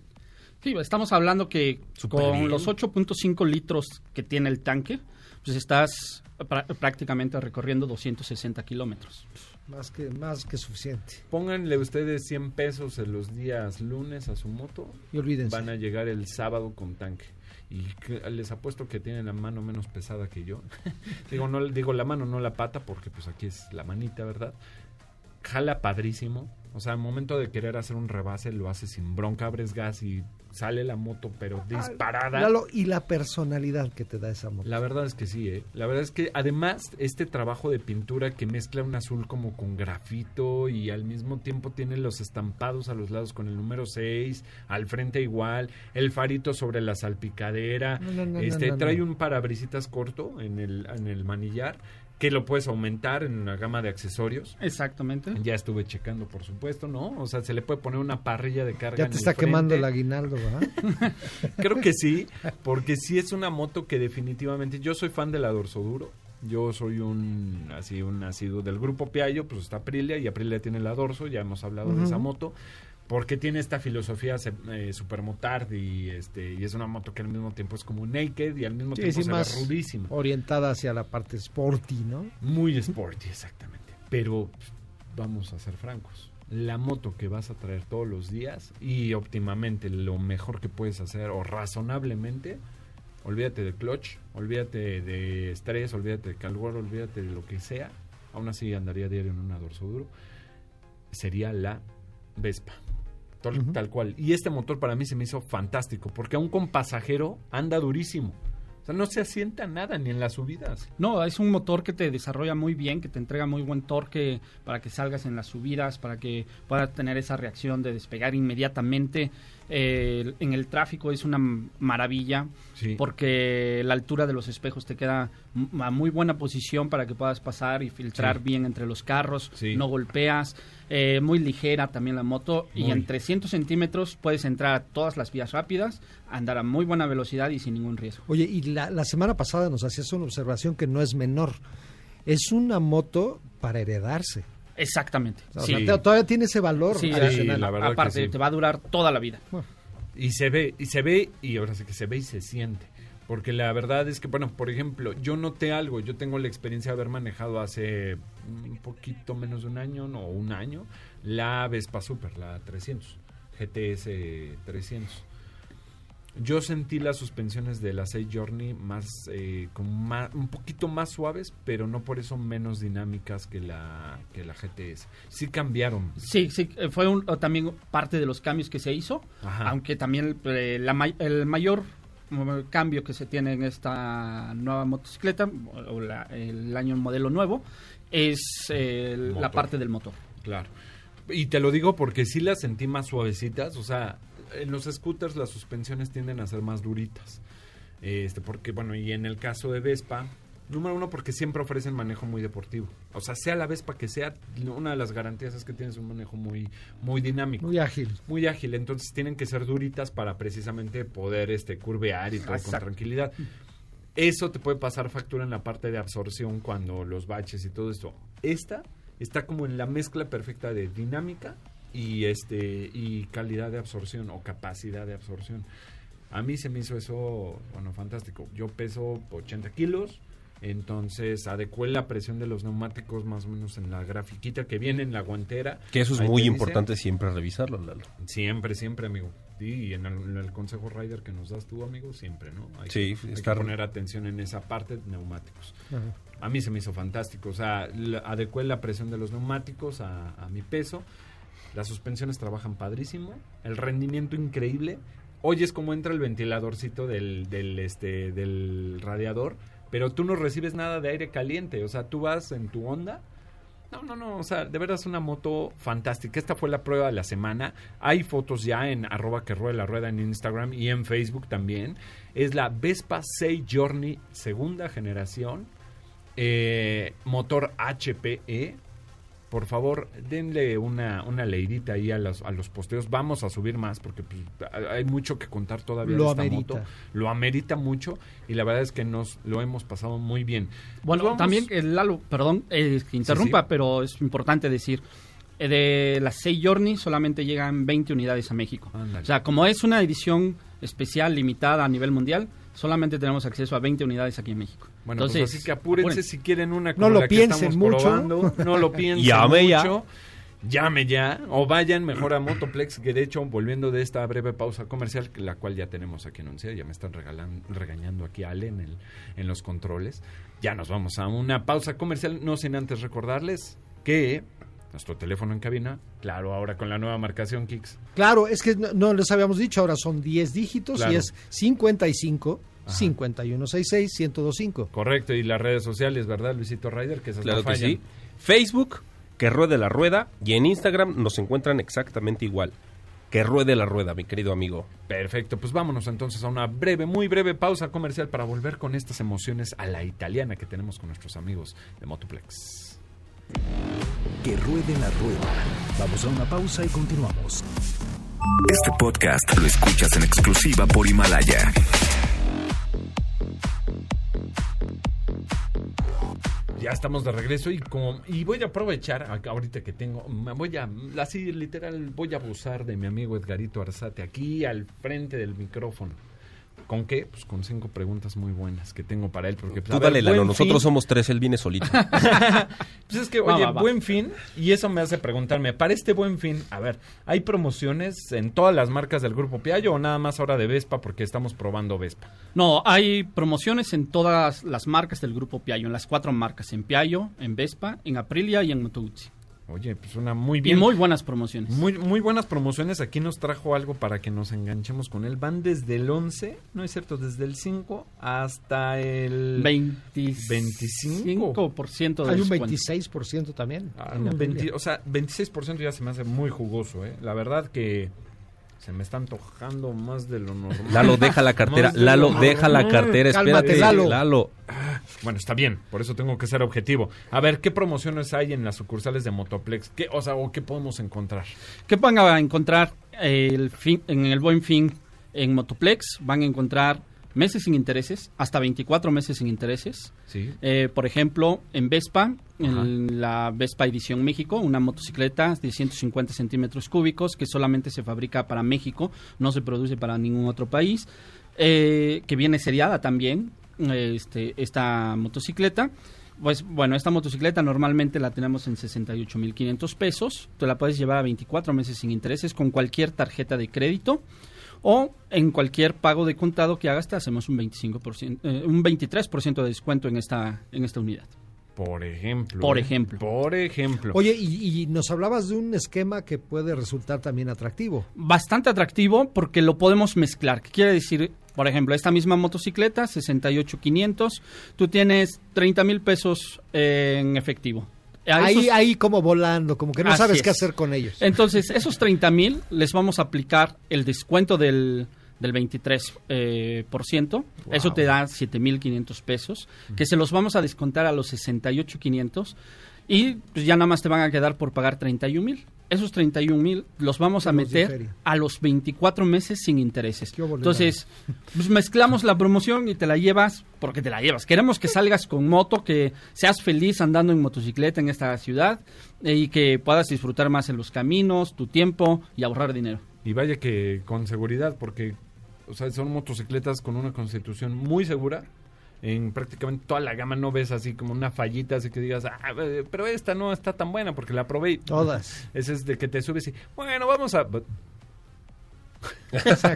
S6: Sí, estamos hablando que
S3: Súper
S6: con
S3: bien.
S6: los 8.5 litros que tiene el tanque, pues estás prá- prácticamente recorriendo 260 kilómetros.
S5: Más que, más que suficiente.
S3: Pónganle ustedes 100 pesos en los días lunes a su moto.
S5: Y olvídense.
S3: Van a llegar el sábado con tanque. Y les apuesto que tienen la mano menos pesada que yo. digo, no, digo la mano, no la pata, porque pues aquí es la manita, ¿verdad? Jala padrísimo. O sea, al momento de querer hacer un rebase, lo haces sin bronca, abres gas y sale la moto, pero disparada.
S5: Lalo, y la personalidad que te da esa moto.
S3: La verdad es que sí, ¿eh? La verdad es que además este trabajo de pintura que mezcla un azul como con grafito y al mismo tiempo tiene los estampados a los lados con el número 6, al frente igual, el farito sobre la salpicadera,
S5: No, no, no,
S3: este
S5: no, no,
S3: trae
S5: no.
S3: un parabrisitas corto en el, en el manillar que lo puedes aumentar en una gama de accesorios.
S6: Exactamente.
S3: Ya estuve checando, por supuesto, ¿no? O sea, se le puede poner una parrilla de carga.
S5: Ya
S3: en
S5: te
S3: el
S5: está quemando el aguinaldo, ¿verdad?
S3: Creo que sí, porque sí es una moto que definitivamente yo soy fan de la Dorsoduro. Yo soy un así un asiduo del grupo Piaggio, pues está Aprilia y Aprilia tiene la Dorso, ya hemos hablado de esa moto, porque tiene esta filosofía eh, supermotard y este y es una moto que al mismo tiempo es como naked y al mismo
S5: Sí,
S3: tiempo se
S5: más
S3: rudísima.
S5: orientada hacia la parte sporty, ¿no?
S3: Muy sporty, exactamente. Pero vamos a ser francos. La moto que vas a traer todos los días y óptimamente lo mejor que puedes hacer o razonablemente, olvídate de clutch, olvídate de estrés, olvídate de calor, olvídate de lo que sea. Aún así andaría diario en una dorso duro. Sería la Vespa. Tal, tal cual. Y este motor para mí se me hizo fantástico porque aún con pasajero anda durísimo. O sea, no se asienta nada ni en las subidas.
S6: No, es un motor que te desarrolla muy bien, que te entrega muy buen torque para que salgas en las subidas, para que puedas tener esa reacción de despegar inmediatamente. Eh, en el tráfico es una maravilla
S3: Sí.
S6: porque la altura de los espejos te queda a muy buena posición para que puedas pasar y filtrar
S3: Sí.
S6: bien entre los carros,
S3: Sí.
S6: no golpeas, eh, muy ligera también la moto y en 300 centímetros puedes entrar a todas las vías rápidas, andar a muy buena velocidad y sin ningún riesgo.
S5: Oye, y la, la semana pasada nos hacías una observación que no es menor. Es una moto para heredarse.
S6: Exactamente.
S5: O
S6: Sí.
S5: sea, todavía tiene ese valor.
S6: Sí,
S5: adicional.
S3: la verdad que
S6: aparte
S3: sí.
S6: te va a durar toda la vida.
S3: Y se ve, y se ve, y ahora sí que se ve y se siente. Porque la verdad es que, bueno, por ejemplo, yo noté algo, yo tengo la experiencia de haber manejado hace un poquito menos de un año, no, un año, la Vespa Super, la 300, GTS 300. Yo sentí las suspensiones de la 6 Journey más, eh, como más, un poquito más suaves, pero no por eso menos dinámicas que la, que la GTS. Sí cambiaron.
S6: Sí, sí, eh, fue un- también parte de los cambios que se hizo,
S3: Ajá.
S6: aunque también eh, la el mayor mm, cambio que se tiene en esta nueva motocicleta, o la- el año modelo nuevo, es eh, la
S3: Motor.
S6: parte del motor.
S3: Claro. Y te lo digo porque sí las sentí más suavecitas. O sea, en los scooters las suspensiones tienden a ser más duritas. Este, porque, bueno, y en el caso de Vespa, número uno, porque siempre ofrecen manejo muy deportivo. O sea, sea la Vespa que sea, una de las garantías es que tienes un manejo muy, muy dinámico.
S5: Muy ágil.
S3: muy ágil, entonces tienen que ser duritas para precisamente poder este curvear y todo con tranquilidad. Eso te puede pasar factura en la parte de absorción cuando los baches y todo esto. Esta está como en la mezcla perfecta de dinámica y este y calidad de absorción o capacidad de absorción. A mí se me hizo eso, bueno, fantástico. Yo peso 80 kilos, entonces adecué la presión de los neumáticos más o menos en la grafiquita que viene en la guantera.
S4: Que eso es
S3: Ahí
S4: muy
S3: dice.
S4: importante siempre revisarlo, Lalo.
S3: Siempre, siempre, amigo. Sí, y en el, en el consejo rider que nos das tú, amigo, siempre, ¿no? Hay,
S4: Sí,
S3: que, hay que
S4: estar-
S3: poner atención en esa parte de neumáticos.
S5: Ajá.
S3: A mí se me hizo fantástico. O sea, la- adecué la presión de los neumáticos a, a mi peso. Las suspensiones trabajan padrísimo. El rendimiento increíble. Oyes cómo entra el ventiladorcito del, del, este, del radiador, pero tú no recibes nada de aire caliente. O sea, tú vas en tu onda. No, no, no. O sea, de verdad es una moto fantástica. Esta fue la prueba de la semana. Hay fotos ya en arroba que rueda la rueda en Instagram y en Facebook también. Es la Vespa 6 Journey segunda generación. Eh, motor HPE. Por favor, denle una, una leidita ahí a los, a los posteos. Vamos a subir más porque pues, hay mucho que contar todavía
S5: Lo
S3: de esta
S5: amerita.
S3: moto. Lo amerita mucho y la verdad es que nos lo hemos pasado muy bien.
S6: Bueno,
S3: Pues vamos-
S6: también, eh, Lalo, perdón, eh, que interrumpa,
S3: sí.
S6: pero es importante decir, eh, de las 6 Journey solamente llegan 20 unidades a México. O sea, como es una edición especial, limitada a nivel mundial, solamente tenemos acceso a 20 unidades aquí en México.
S3: Bueno,
S6: Entonces,
S3: pues así que apúrense
S6: apúrense.
S3: si quieren una
S5: No
S3: como
S5: lo
S3: la que
S5: piensen
S3: estamos
S5: mucho.
S3: probando. No lo piensen
S4: Llame ya.
S3: mucho. Llame ya. O vayan mejor a Motoplex, que de hecho, volviendo de esta breve pausa comercial, la cual ya tenemos aquí anunciada, ya me están regalan- regañando aquí Ale en, el, en los controles. Ya nos vamos a una pausa comercial, no sin antes recordarles que nuestro teléfono en cabina. Claro, ahora con la nueva marcación Kicks.
S5: Claro, es que no, no les habíamos dicho, ahora son 10 dígitos
S3: Claro.
S5: y es 55
S3: Ajá.
S5: 5166 1025.
S3: Correcto, y las redes sociales, ¿verdad, Luisito Ryder? Que esas
S4: Claro
S3: no
S4: que sí. Facebook, que ruede la rueda. Y en Instagram nos encuentran exactamente igual. Que ruede la rueda, mi querido amigo.
S3: Perfecto, pues vámonos entonces a una breve, muy breve pausa comercial para volver con estas emociones a la italiana que tenemos con nuestros amigos de Motoplex.
S2: Que ruede la rueda. Vamos a una pausa y continuamos.
S1: Este podcast lo escuchas en exclusiva por Himalaya.
S3: Ya estamos de regreso y como y voy a aprovechar ahorita que tengo, me voy a así literal voy a abusar de mi amigo Edgarito Arzate aquí al frente del micrófono. ¿Con qué? Pues con cinco preguntas muy buenas que tengo para él porque pues,
S4: Tú dale, Lalo. Nosotros
S3: fin-
S4: somos tres, él viene solito.
S3: Pues es que, oye,
S6: va, va.
S3: buen fin, y eso me hace preguntarme, para este buen fin, a ver, ¿hay promociones en todas las marcas del Grupo Piaggio o nada más ahora de Vespa porque estamos probando Vespa?
S6: No, hay promociones en todas las marcas del grupo Piaggio, en las cuatro marcas, en Piaggio, en Vespa, en Aprilia y en Moto Guzzi.
S3: Oye, pues una muy
S6: Y
S3: bien.
S6: muy buenas promociones.
S3: Muy, muy buenas promociones. Aquí nos trajo algo para que nos enganchemos con él. Van desde el 11, no es cierto, desde el 5 hasta el...
S6: 25% de
S5: Hay un
S6: descuento.
S5: 26% también.
S3: Ah,
S5: en
S3: no,
S5: Aprilia.
S3: 20 o sea, 26% ya se me hace muy jugoso, ¿eh? La verdad que se me está antojando más de lo normal.
S4: Lalo, deja la cartera. Lalo,
S3: lo
S4: deja la cartera.
S5: Cálmate,
S4: Espérate,
S5: Lalo.
S3: Bueno, está bien, por eso tengo que ser objetivo. A ver, ¿qué promociones hay en las sucursales de Motoplex? ¿Qué, o sea, o qué podemos encontrar?
S6: ¿Qué van a encontrar el fin- en el Buen Fin en Motoplex? Van a encontrar meses sin intereses, hasta 24 meses sin intereses.
S3: Sí.
S6: Eh, por ejemplo, en Vespa, en la Vespa Edición México, una motocicleta de 150 centímetros cúbicos que solamente se fabrica para México, no se produce para ningún otro país, eh, que viene seriada también, este, esta motocicleta. Pues bueno, esta motocicleta normalmente la tenemos en 68.500 pesos. Tú la puedes llevar a 24 meses sin intereses con cualquier tarjeta de crédito o en cualquier pago de contado que hagas te hacemos un 25%, eh, un 23% de descuento en esta en esta unidad.
S3: Por ejemplo.
S6: Por
S3: ¿eh?
S6: ejemplo.
S3: Por ejemplo.
S5: Oye, y, y nos hablabas de un esquema que puede resultar también atractivo.
S6: Bastante atractivo porque lo podemos mezclar. ¿Qué quiere decir? Por ejemplo, esta misma motocicleta, 68,500, tú tienes 30 mil pesos eh, en efectivo. A
S5: Ahí,
S6: esos-
S5: ahí como volando, como que no
S6: Así
S5: sabes qué hacer con ellos.
S6: Entonces, esos 30 mil les vamos a aplicar el descuento del, del 23%. eh, por ciento. Eso te da 7.500 pesos, que se los vamos a descontar a los 68.500 y pues, ya nada más te van a quedar por pagar 31 mil. Esos 31 mil los vamos a meter a los 24 meses sin intereses. Entonces, pues mezclamos la promoción y te la llevas porque te la llevas. Queremos que salgas con moto, que seas feliz andando en motocicleta en esta ciudad eh, y que puedas disfrutar más en los caminos, tu tiempo y ahorrar dinero.
S3: Y vaya que con seguridad, porque o sea, son motocicletas con una constitución muy segura. En prácticamente toda la gama no ves así como una fallita, así que digas, ah, eh, pero esta no está tan buena porque la probé. y-
S5: Todas.
S3: Ese es de que te subes y, bueno, vamos a...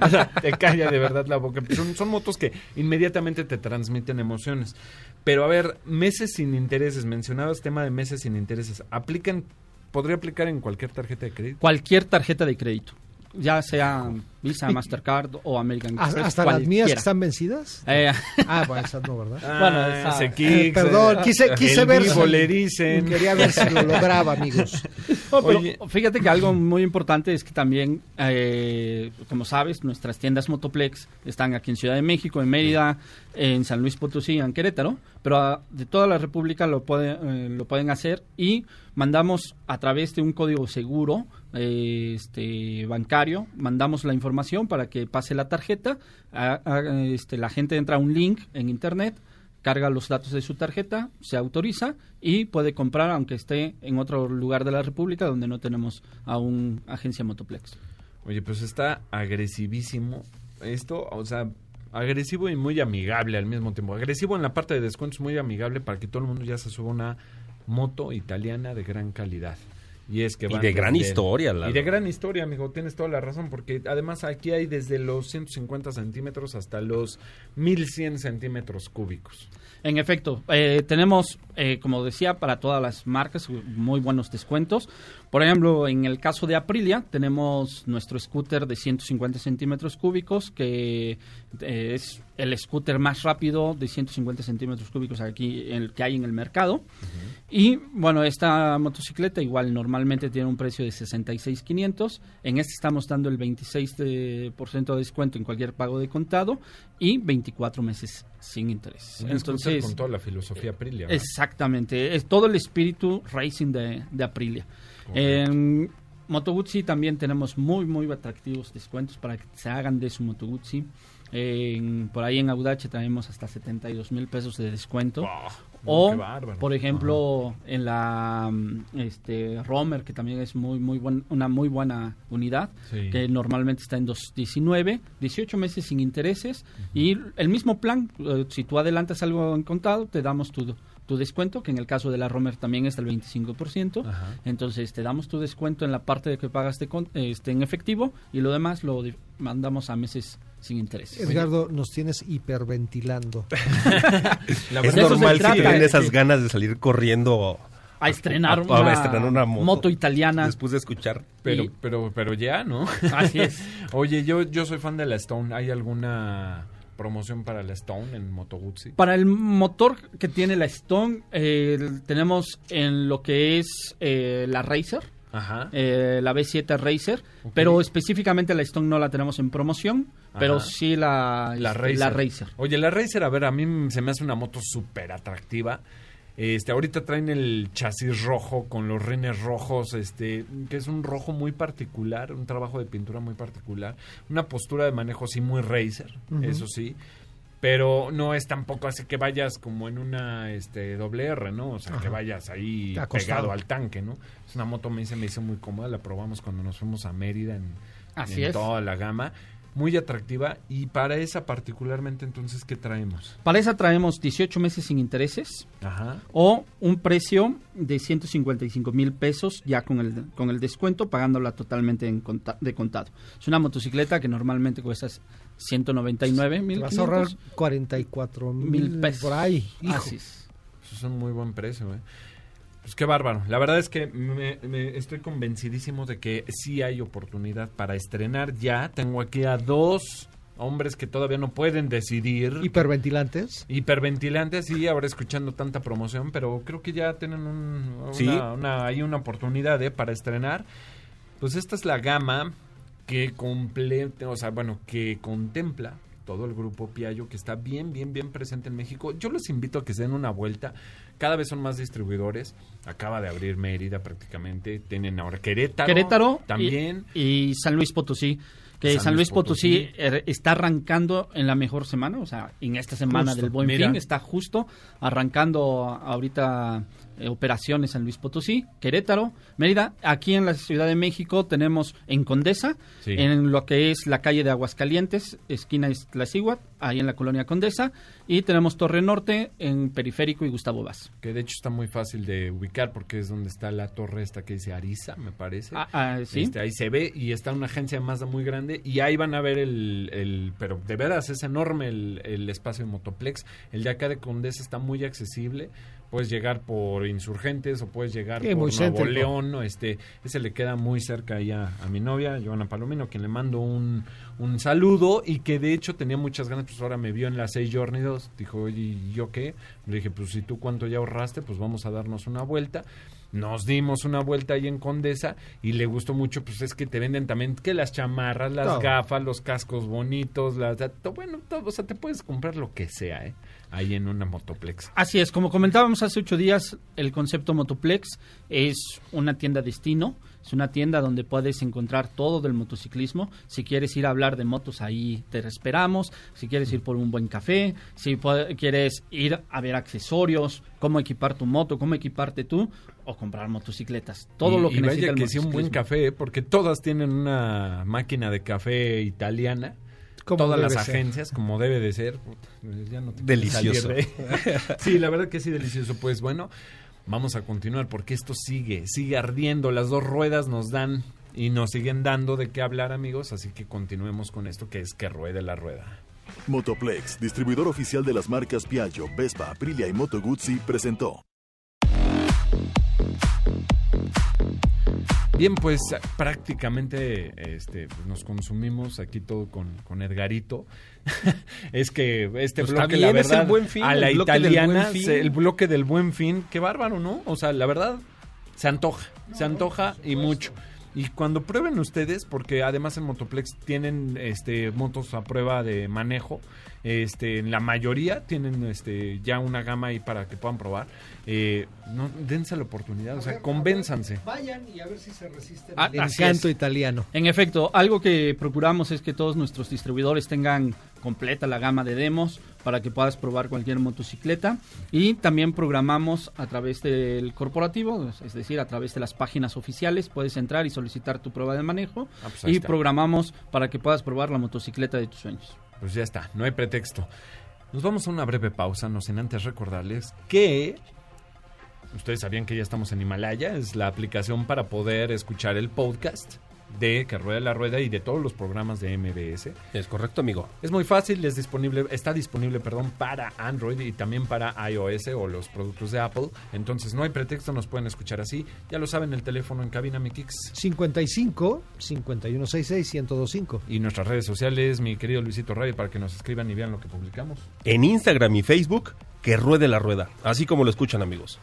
S3: O sea, te calla de verdad la boca. Son, son motos que inmediatamente te transmiten emociones. Pero a ver, meses sin intereses. Mencionabas tema de meses sin intereses. ¿Aplican, podría aplicar en cualquier tarjeta de crédito?
S6: Cualquier tarjeta de crédito, ya sea Visa, Mastercard o American
S5: ¿Hasta,
S6: Express.
S5: hasta las mías que están vencidas?
S6: Eh,
S5: Ah, bueno, esas no, ¿verdad?
S6: Bueno,
S3: Ah,
S6: esa-
S3: ese
S5: Eh,
S3: Kicks,
S5: perdón,
S3: eh,
S5: quise, quise ver si-. Quería ver si lo lograba, amigos.
S6: No, pero
S3: Oye.
S6: fíjate que algo muy importante es que también, eh, como sabes, nuestras tiendas Motoplex están aquí en Ciudad de México, en Mérida, en San Luis Potosí, en Querétaro, pero ah, de toda la República lo, puede, eh, lo pueden hacer y mandamos a través de un código seguro eh, este, bancario, mandamos la información para que pase la tarjeta, a- este, la gente entra a un link en internet, carga los datos de su tarjeta, se autoriza y puede comprar aunque esté en otro lugar de la República donde no tenemos aún agencia Motoplex.
S3: Oye, pues está agresivísimo esto, o sea, agresivo y muy amigable al mismo tiempo. Agresivo en la parte de descuentos, muy amigable para que todo el mundo ya se suba una moto italiana de gran calidad. Y es que
S4: Y de gran
S3: desde
S4: historia, Lalo.
S3: Y de gran historia, amigo, tienes toda la razón, porque además aquí hay desde los 150 centímetros hasta los 1100 centímetros cúbicos.
S6: En efecto, eh, tenemos, eh, como decía, para todas las marcas muy buenos descuentos. Por ejemplo, en el caso de Aprilia, tenemos nuestro scooter de 150 centímetros cúbicos, que eh, es el scooter más rápido de 150 centímetros cúbicos aquí el que hay en el mercado. Y bueno, esta motocicleta igual normalmente tiene un precio de 66,500. En este estamos dando el 26% de, por ciento de descuento en cualquier pago de contado y 24 meses sin interés.
S3: Un
S6: Entonces,
S3: con toda la filosofía Aprilia.
S6: Exactamente, es todo el espíritu racing de, de Aprilia. En Moto Guzzi también tenemos muy, muy atractivos descuentos para que se hagan de su Moto Guzzi. En- por ahí en Audache tenemos hasta 72 mil pesos de descuento. o, por ejemplo, en la mm, este, Romer, que también es muy, muy buen- una muy buena unidad,
S3: Sí.
S6: que normalmente está en 2.19, 18 meses sin intereses y el mismo plan, eh, si tú adelantas algo en contado, te damos tu, tu descuento, que en el caso de la Romer también es del 25%.
S3: Ajá.
S6: Entonces te damos tu descuento en la parte de que pagas de con- este, en efectivo y lo demás lo mandamos a meses sin intereses.
S5: Edgardo, nos tienes hiperventilando.
S3: La
S4: Es normal si tienen
S6: eh,
S4: esas ganas de salir corriendo
S6: A estrenar,
S4: a-
S6: una,
S4: a estrenar una moto.
S6: italiana.
S4: después de escuchar.
S3: Pero,
S6: Y-
S3: pero, pero ya, ¿no?
S6: Así es.
S3: Oye, yo, yo soy fan de la Stone. ¿Hay alguna promoción para la Stone en Moto Guzzi?
S6: Para el motor que tiene la Stone, eh, tenemos en lo que es eh, la Racer,
S3: Ajá.
S6: eh, la B7 Racer, pero específicamente la Stone no la tenemos en promoción, pero sí la,
S3: La Racer.
S6: la Racer.
S3: Oye, la Racer, a ver, a mí se me hace una moto súper atractiva. Este, ahorita traen el chasis rojo con los rines rojos, este, que es un rojo muy particular, un trabajo de pintura muy particular, una postura de manejo sí muy racer, eso sí, pero no es tampoco así que vayas como en una este doble R, ¿no? O sea, que vayas ahí pegado al tanque, ¿no? Es una moto me se me hizo muy cómoda, la probamos cuando nos fuimos a Mérida en,
S6: Así
S3: en
S6: es.
S3: toda la gama, muy atractiva y para esa particularmente entonces ¿qué traemos?
S6: Para esa traemos 18 meses sin intereses
S3: Ajá.
S6: o un precio de 155 mil pesos ya con el, con el descuento, pagándola totalmente en conta- de contado. Es una motocicleta que normalmente cuesta 199
S5: Te
S6: mil
S5: vas a ahorrar 44
S6: mil
S5: mil
S6: pesos.
S5: por ahí. Hijo.
S6: Así es.
S3: Eso es un muy buen precio, ¿eh? Pues qué bárbaro. La verdad es que me, me- estoy convencidísimo de que sí hay oportunidad para estrenar ya. Tengo aquí a dos hombres que todavía no pueden decidir.
S5: Hiperventilantes.
S3: Hiperventilantes y ahora escuchando tanta promoción, pero creo que ya tienen un, una,
S4: Sí.
S3: una- hay una oportunidad ¿eh? para estrenar. Pues esta es la gama que completa, o sea, bueno, que contempla todo el grupo Piaggio que está bien, bien, bien presente en México. Yo los invito a que se den una vuelta. Cada vez son más distribuidores. Acaba de abrir Mérida prácticamente. Tienen ahora Querétaro.
S6: Querétaro
S3: También.
S6: y, San Luis Potosí que
S3: San
S6: San,
S3: Luis
S6: Potosí,
S3: Potosí.
S6: er, está arrancando en la mejor semana, o sea, en esta semana
S3: Justo,
S6: del Buen
S3: mira.
S6: Fin está justo arrancando ahorita operaciones San Luis Potosí, Querétaro, Mérida. Aquí en la Ciudad de México tenemos en Condesa,
S3: Sí.
S6: en lo que es la calle de Aguascalientes, esquina Iztaccíhuatl, ahí en la colonia Condesa, y tenemos Torre Norte en Periférico y Gustavo Vaz.
S3: Que de hecho está muy fácil de ubicar porque es donde está la torre esta que dice Ariza, me parece.
S6: Ah, ah, sí.
S3: Este, ahí se ve y está una agencia de Mazda muy grande y ahí van a ver el, el- pero de veras es enorme el, el espacio de Motoplex. El de acá de Condesa está muy accesible. Puedes llegar por Insurgentes o puedes llegar
S5: Sí,
S3: por
S5: muy
S3: Nuevo
S5: céntrico.
S3: León. ¿no? Este, ese le queda muy cerca ahí a, a mi novia, Joana Palomino, quien le mando un, un saludo y que de hecho tenía muchas ganas, pues ahora me vio en la 6 Journey 2. Dijo, oye, ¿y yo qué? Le dije, pues si tú cuánto ya ahorraste, pues vamos a darnos una vuelta. Nos dimos una vuelta ahí en Condesa y le gustó mucho, pues es que te venden también que las chamarras, las gafas, los cascos bonitos, las, bueno, todo, o sea, te puedes comprar lo que sea, ¿eh? Ahí en una Motoplex.
S6: Así es, como comentábamos hace ocho días, el concepto Motoplex es una tienda destino, es una tienda donde puedes encontrar todo del motociclismo. Si quieres ir a hablar de motos, ahí te esperamos. Si quieres ir por un buen café, si quieres ir a ver accesorios, cómo equipar tu moto, cómo equiparte tú, o comprar motocicletas. Todo
S3: Y-
S6: lo que
S3: y vaya
S6: necesita el
S3: que sí un buen café, porque todas tienen una máquina de café italiana.
S5: Como
S3: todas las
S5: ser.
S3: agencias, como debe de ser. Puta, ya no te
S4: Delicioso.
S3: de sí, la verdad que sí, delicioso. Pues bueno, vamos a continuar porque esto sigue, sigue ardiendo. Las dos ruedas nos dan y nos siguen dando de qué hablar, amigos. Así que continuemos con esto que es que ruede la rueda.
S7: Motoplex, distribuidor oficial de las marcas Piaggio, Vespa, Aprilia y Moto Guzzi, presentó.
S3: Bien, pues prácticamente este, pues, nos consumimos aquí todo con, con Edgarito. es que este
S4: Pues
S3: bloque, la verdad,
S4: Buen Fin,
S3: a
S4: el
S3: la italiana, se- el bloque del buen fin, qué bárbaro, ¿no? O sea, la verdad, se antoja, se antoja y mucho. Y cuando prueben ustedes, porque además en Motoplex tienen este motos a prueba de manejo, este, en la mayoría tienen este ya una gama ahí para que puedan probar. Eh, no, dense la oportunidad, o sea, convénzanse.
S5: Vayan y a ver si se resisten
S6: Ah,
S5: al encanto italiano.
S6: En efecto, algo que procuramos es que todos nuestros distribuidores tengan completa la gama de demos para que puedas probar cualquier motocicleta y también programamos a través del corporativo, es decir, a través de las páginas oficiales, puedes entrar y solicitar tu prueba de manejo
S3: Ah, pues
S6: y
S3: está.
S6: programamos para que puedas probar la motocicleta de tus sueños.
S3: Pues ya está, no hay pretexto. Nos vamos a una breve pausa, no sin antes recordarles que ustedes sabían que ya estamos en Himalaya, es la aplicación para poder escuchar el podcast de Que Rueda la Rueda y de todos los programas de MBS.
S4: Es correcto, amigo.
S3: Es muy fácil, es disponible, está disponible, perdón, para Android y también para iOS o los productos de Apple. Entonces no hay pretexto, nos pueden escuchar así. Ya lo saben, el teléfono en cabina mi Kicks
S5: 55 5166 1025.
S3: y nuestras redes sociales, mi querido Luisito Radio, para que nos escriban y vean lo que publicamos.
S4: En Instagram y Facebook, que ruede la rueda. Así como lo escuchan, amigos.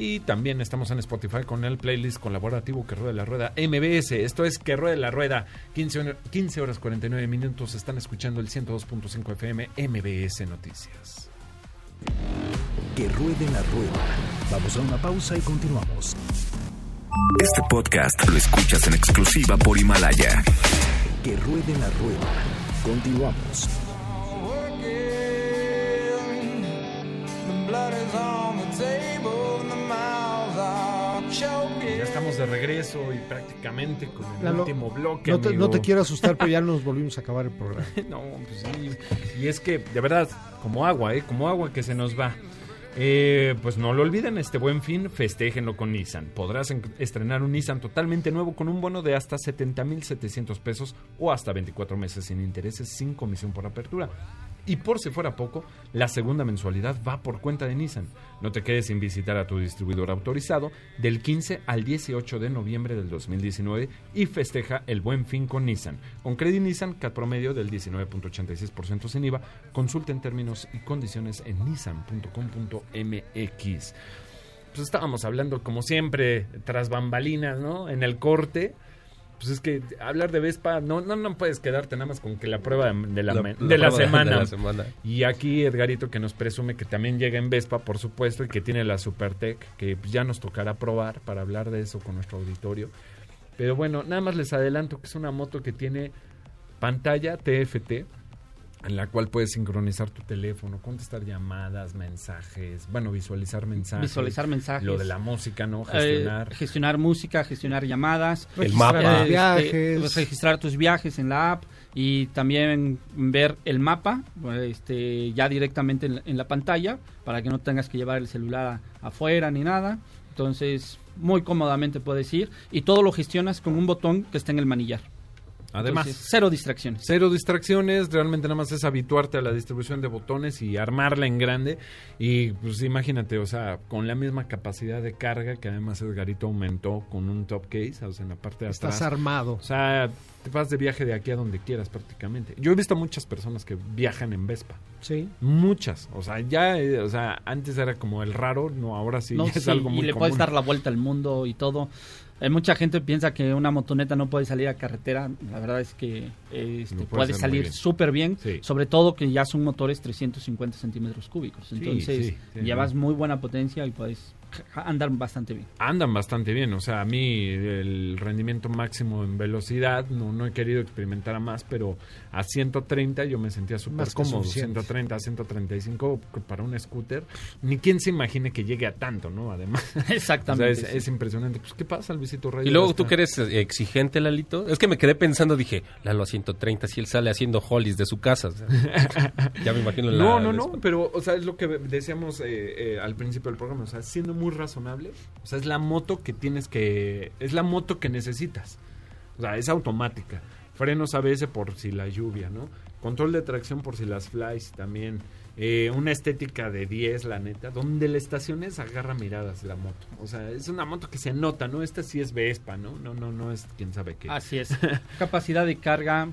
S3: Y también estamos en Spotify con el playlist colaborativo Que Rueda la Rueda MBS. Esto es Que Rueda la Rueda. 15, hor- 15 horas 49 minutos. Están escuchando el 102.5 FM MBS Noticias.
S2: Que ruede la rueda. Vamos a una pausa y continuamos.
S1: Este podcast lo escuchas en exclusiva por Himalaya.
S2: Que ruede la rueda. Continuamos.
S8: The blood is on the table,
S3: Ya estamos de regreso y prácticamente con el
S5: Lalo,
S3: último bloque.
S5: No te,
S3: amigo.
S5: no te quiero asustar, pero ya nos volvimos a acabar el programa.
S3: No, pues sí. Y es que, de verdad, como agua, ¿eh? Como agua que se nos va. Eh, pues no lo olviden, este buen fin, festéjenlo con Nissan. Podrás en- estrenar un Nissan totalmente nuevo con un bono de hasta 70.700 pesos o hasta 24 meses sin intereses, sin comisión por apertura. Y por si fuera poco, la segunda mensualidad va por cuenta de Nissan. No te quedes sin visitar a tu distribuidor autorizado del 15 al 18 de noviembre del 2019 y festeja el buen fin con Nissan. Con Credit Nissan, CAT promedio del 19.86% sin IVA. Consulta en términos y condiciones en nissan.com.mx. Pues estábamos hablando, como siempre, tras bambalinas, ¿no? En el corte. Pues es que hablar de Vespa, no, no, no puedes quedarte nada más con que la prueba de, la, semana.
S4: de la semana.
S3: Y aquí Edgarito que nos presume que también llega en Vespa, por supuesto, y que tiene la Supertech, que pues, ya nos tocará probar para hablar de eso con nuestro auditorio. Pero bueno, nada más les adelanto que es una moto que tiene pantalla TFT, en la cual puedes sincronizar tu teléfono, contestar llamadas, mensajes, bueno, visualizar mensajes.
S6: Visualizar mensajes.
S3: Lo de la música, ¿no?
S6: Eh,
S3: Gestionar.
S6: gestionar música, gestionar llamadas,
S4: El
S5: Registrar
S4: mapa.
S6: este,
S5: viajes.
S6: registrar tus viajes en la app y también ver el mapa este, ya directamente en, la- en la pantalla para que no tengas que llevar el celular afuera ni nada. Entonces, muy cómodamente puedes ir y todo lo gestionas con un botón que está en el manillar.
S3: Además,
S6: Entonces, cero distracciones.
S3: Cero distracciones, realmente nada más es habituarte a la distribución de botones y armarla en grande. Y pues imagínate, o sea, con la misma capacidad de carga que además Edgarito aumentó con un top case, o sea, en la parte de atrás.
S5: Estás armado.
S3: O sea, te vas de viaje de aquí a donde quieras prácticamente. Yo he visto muchas personas que viajan en Vespa.
S5: Sí.
S3: Muchas. O sea, ya, eh, o sea, antes era como el raro, no, ahora sí,
S6: No,
S3: ya es algo muy
S6: y le
S3: común.
S6: puedes dar la vuelta al mundo y todo. Eh, mucha gente piensa que una motoneta no puede salir a carretera. La verdad es que este,
S3: puede
S6: salir súper bien.
S3: Sí.
S6: Sobre todo que ya son motores 350 centímetros cúbicos. Entonces
S3: sí, sí,
S6: llevas muy buena potencia y puedes andar bastante bien.
S3: andan bastante bien. O sea, a mí el rendimiento máximo en velocidad, no, no he querido experimentar a más, pero a 130 yo me sentía súper cómodo.
S5: suficiente.
S3: 130, 135 para un scooter. Ni quien se imagine que llegue a tanto, ¿no? Además. O sea,
S6: Exactamente.
S3: es,
S6: sí.
S3: es impresionante. Pues, ¿qué pasa, Luisito Reyes?
S4: Y luego tú que eres exigente, Lalito. Es que me quedé pensando, dije, Lalo a 130, si él sale haciendo hollies de su casa. o sea, ya me imagino la...
S3: No, no,
S4: la-
S3: no, pero, o sea, es lo que decíamos eh, eh, al principio del programa. O sea, siendo muy razonable. O sea, es la moto que tienes que... Es la moto que necesitas. O sea, es automática. Frenos ABS por si la lluvia, ¿no? Control de tracción por si las flies también. Eh, una estética de 10, la neta. Donde la estaciones agarra miradas la moto. O sea, es una moto que se nota, ¿no? Esta sí es Vespa, ¿no? No, no, no es quién sabe qué.
S6: Así es. Capacidad de carga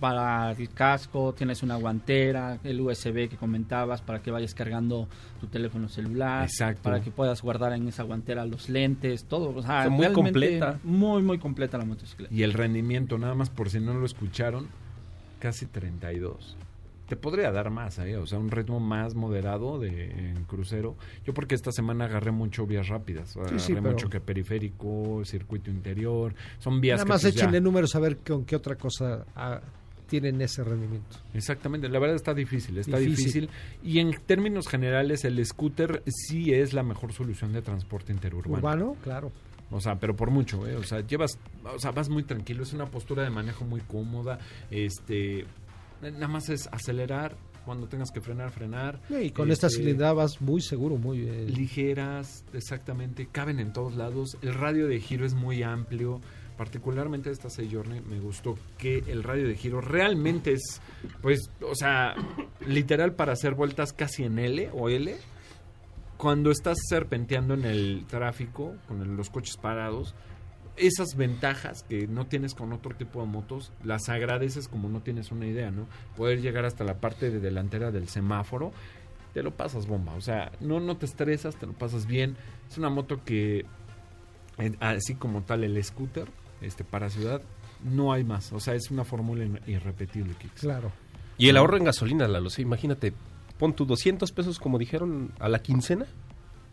S6: para el casco, tienes una guantera, el USB que comentabas para que vayas cargando tu teléfono celular,
S3: Exacto.
S6: para que puedas guardar en esa guantera los lentes, todo. O sea,
S4: muy completa.
S6: Muy, muy completa la motocicleta.
S3: Y el rendimiento, nada más por si no lo escucharon, casi 32. Te podría dar más, ¿eh? o sea, un ritmo más moderado de en crucero. Yo porque esta semana agarré mucho vías rápidas, agarré
S5: sí, pero-
S3: mucho que periférico, circuito interior, son vías
S5: Nada
S3: que
S5: más
S3: pues, ya-
S5: échenle números a ver con qué otra cosa ah, tienen ese rendimiento.
S3: Exactamente, la verdad está difícil, está
S5: Difícil.
S3: difícil. Y en términos generales, el scooter sí es la mejor solución de transporte interurbano.
S5: Urbano, claro.
S3: O sea, pero por mucho, ¿eh? O sea, llevas, o sea, vas muy tranquilo, es una postura de manejo muy cómoda, este, nada más es acelerar, cuando tengas que frenar, frenar.
S5: Y con esta
S3: Este,
S5: cilindrada vas muy seguro, muy eh,
S3: Ligeras, exactamente, caben en todos lados, el radio de giro es muy amplio, particularmente esta Journey me gustó que el radio de giro realmente es, pues, o sea, literal para hacer vueltas casi en L o L, cuando estás serpenteando en el tráfico, con el- los coches parados, esas ventajas que no tienes con otro tipo de motos, las agradeces como no tienes una idea, ¿no? Poder llegar hasta la parte de delantera del semáforo, te lo pasas bomba, o sea, no, no te estresas, te lo pasas bien. Es una moto que, así como tal el scooter, este para ciudad, no hay más, o sea, es una fórmula irrepetible, Kix.
S5: claro.
S4: Y el ahorro en gasolina, Lalo, sí, imagínate, pon tu 200 pesos como dijeron a la quincena,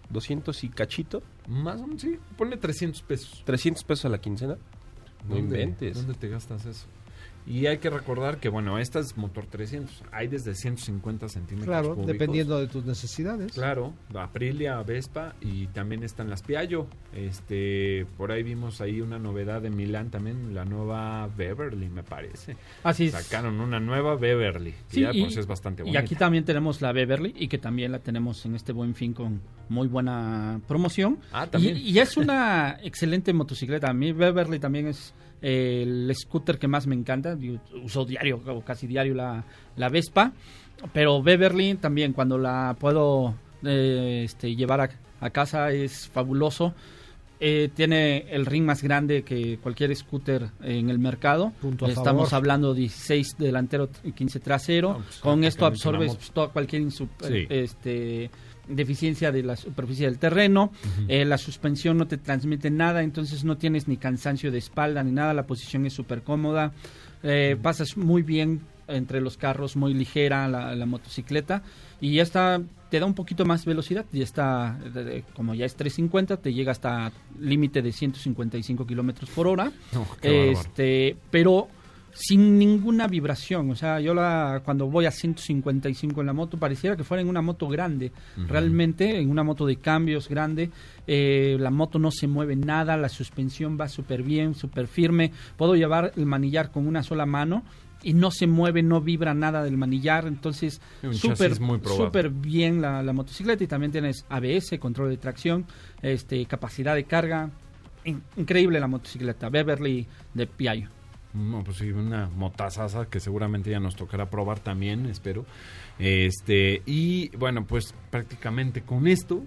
S4: 200 y cachito,
S3: Más o menos, sí, ponle 300 pesos.
S4: 300 pesos a la quincena. No
S3: ¿Dónde-
S4: inventes.
S3: ¿Dónde te gastas eso? Y hay que recordar que, bueno, esta es motor 300. Hay desde 150 centímetros
S5: Claro,
S3: cúbicos.
S5: dependiendo de tus necesidades.
S3: Claro, Aprilia, Vespa y también están las Piaggio. Este, por ahí vimos ahí una novedad de Milán también, la nueva Beverly, me parece.
S6: Así es.
S3: Sacaron una nueva Beverly.
S6: Sí,
S3: ya
S6: y-
S3: pues es bastante
S6: Y
S3: bonita.
S6: aquí también tenemos la Beverly y que también la tenemos en este buen fin con muy buena promoción.
S3: Ah, también.
S6: Y, y es una excelente motocicleta. A mí Beverly también es eh, el scooter que más me encanta. Uso diario o casi diario la, la Vespa. Pero Beverly también cuando la puedo eh, este, llevar a, a casa es fabuloso. Eh, tiene el ring más grande que cualquier scooter en el mercado.
S5: Punto
S6: Estamos
S5: favor.
S6: hablando 16 delantero y 15 trasero.
S3: No, pues,
S6: Con esto absorbes toda cualquier
S3: Sí.
S6: este deficiencia de la superficie del terreno. Eh, la suspensión no te transmite nada, entonces no tienes ni cansancio de espalda ni nada. La posición es súper cómoda. Eh, Pasas muy bien entre los carros, muy ligera la, la motocicleta. Y ya está, te da un poquito más velocidad. Ya está, como ya es 350, te llega hasta límite de 155 kilómetros por hora. Este, pero sin ninguna vibración. O sea, yo la, cuando voy a 155 en la moto, pareciera que fuera en una moto grande. Realmente, en una moto de cambios grande, eh, la moto no se mueve nada, la suspensión va súper bien, súper firme. Puedo llevar el manillar con una sola mano y no se mueve, no vibra nada del manillar. Entonces, súper súper bien la, la motocicleta y también tienes ABS, control de tracción, este, capacidad de carga. In- increíble la motocicleta, Beverly de Piaggio.
S3: No, pues sí, una motazaza que seguramente ya nos tocará probar también, espero. Este, y bueno, pues prácticamente con esto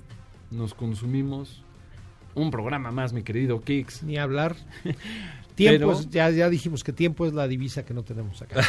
S3: nos consumimos un programa más, mi querido Kix.
S5: Ni hablar. Tiempo,
S3: Pero-
S5: es- ya, ya dijimos que tiempo es la divisa que no tenemos acá.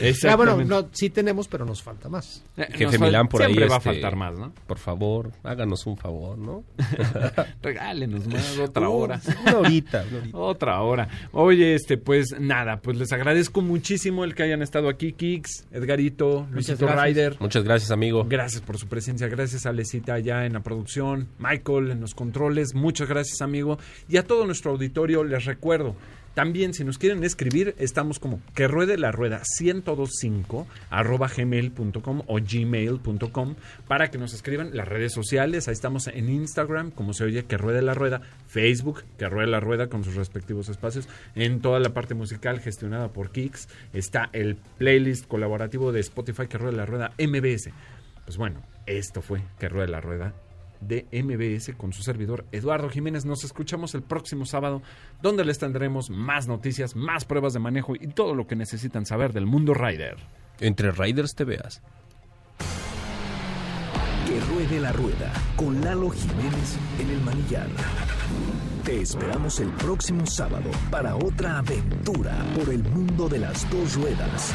S3: Exactamente.
S5: Ya, bueno, no, sí tenemos, pero nos falta más.
S3: Eh,
S4: Jefe Milán por ahí.
S3: Siempre va a
S4: este,
S3: faltar más, ¿no?
S4: Por favor, háganos un favor, ¿no?
S3: Regálenos más, otra hora.
S4: Una horita, una horita.
S3: Otra hora. Oye, este, pues nada, pues les agradezco muchísimo el que hayan estado aquí, Kix, Edgarito, Luisito. Ryder.
S4: Muchas gracias, amigo.
S3: Gracias por su presencia, gracias a Lecita allá en la producción, Michael en los controles, muchas gracias amigo. Y a todo nuestro auditorio les recuerdo, también si nos quieren escribir, estamos como que ruede la rueda 1025 arroba o gmail.com para que nos escriban las redes sociales, ahí estamos en Instagram, como se oye, que ruede la rueda, Facebook, que ruede la rueda con sus respectivos espacios, en toda la parte musical gestionada por Kix, está el playlist colaborativo de Spotify que ruede la rueda MBS. Pues bueno, esto fue que ruede la rueda de MBS con su servidor Eduardo Jiménez. Nos escuchamos el próximo sábado, donde les tendremos más noticias, más pruebas de manejo y todo lo que necesitan saber del mundo Rider.
S4: Entre Riders te veas.
S2: Que ruede la rueda con Lalo Jiménez en el manillar. Te esperamos el próximo sábado para otra aventura por el mundo de las dos ruedas.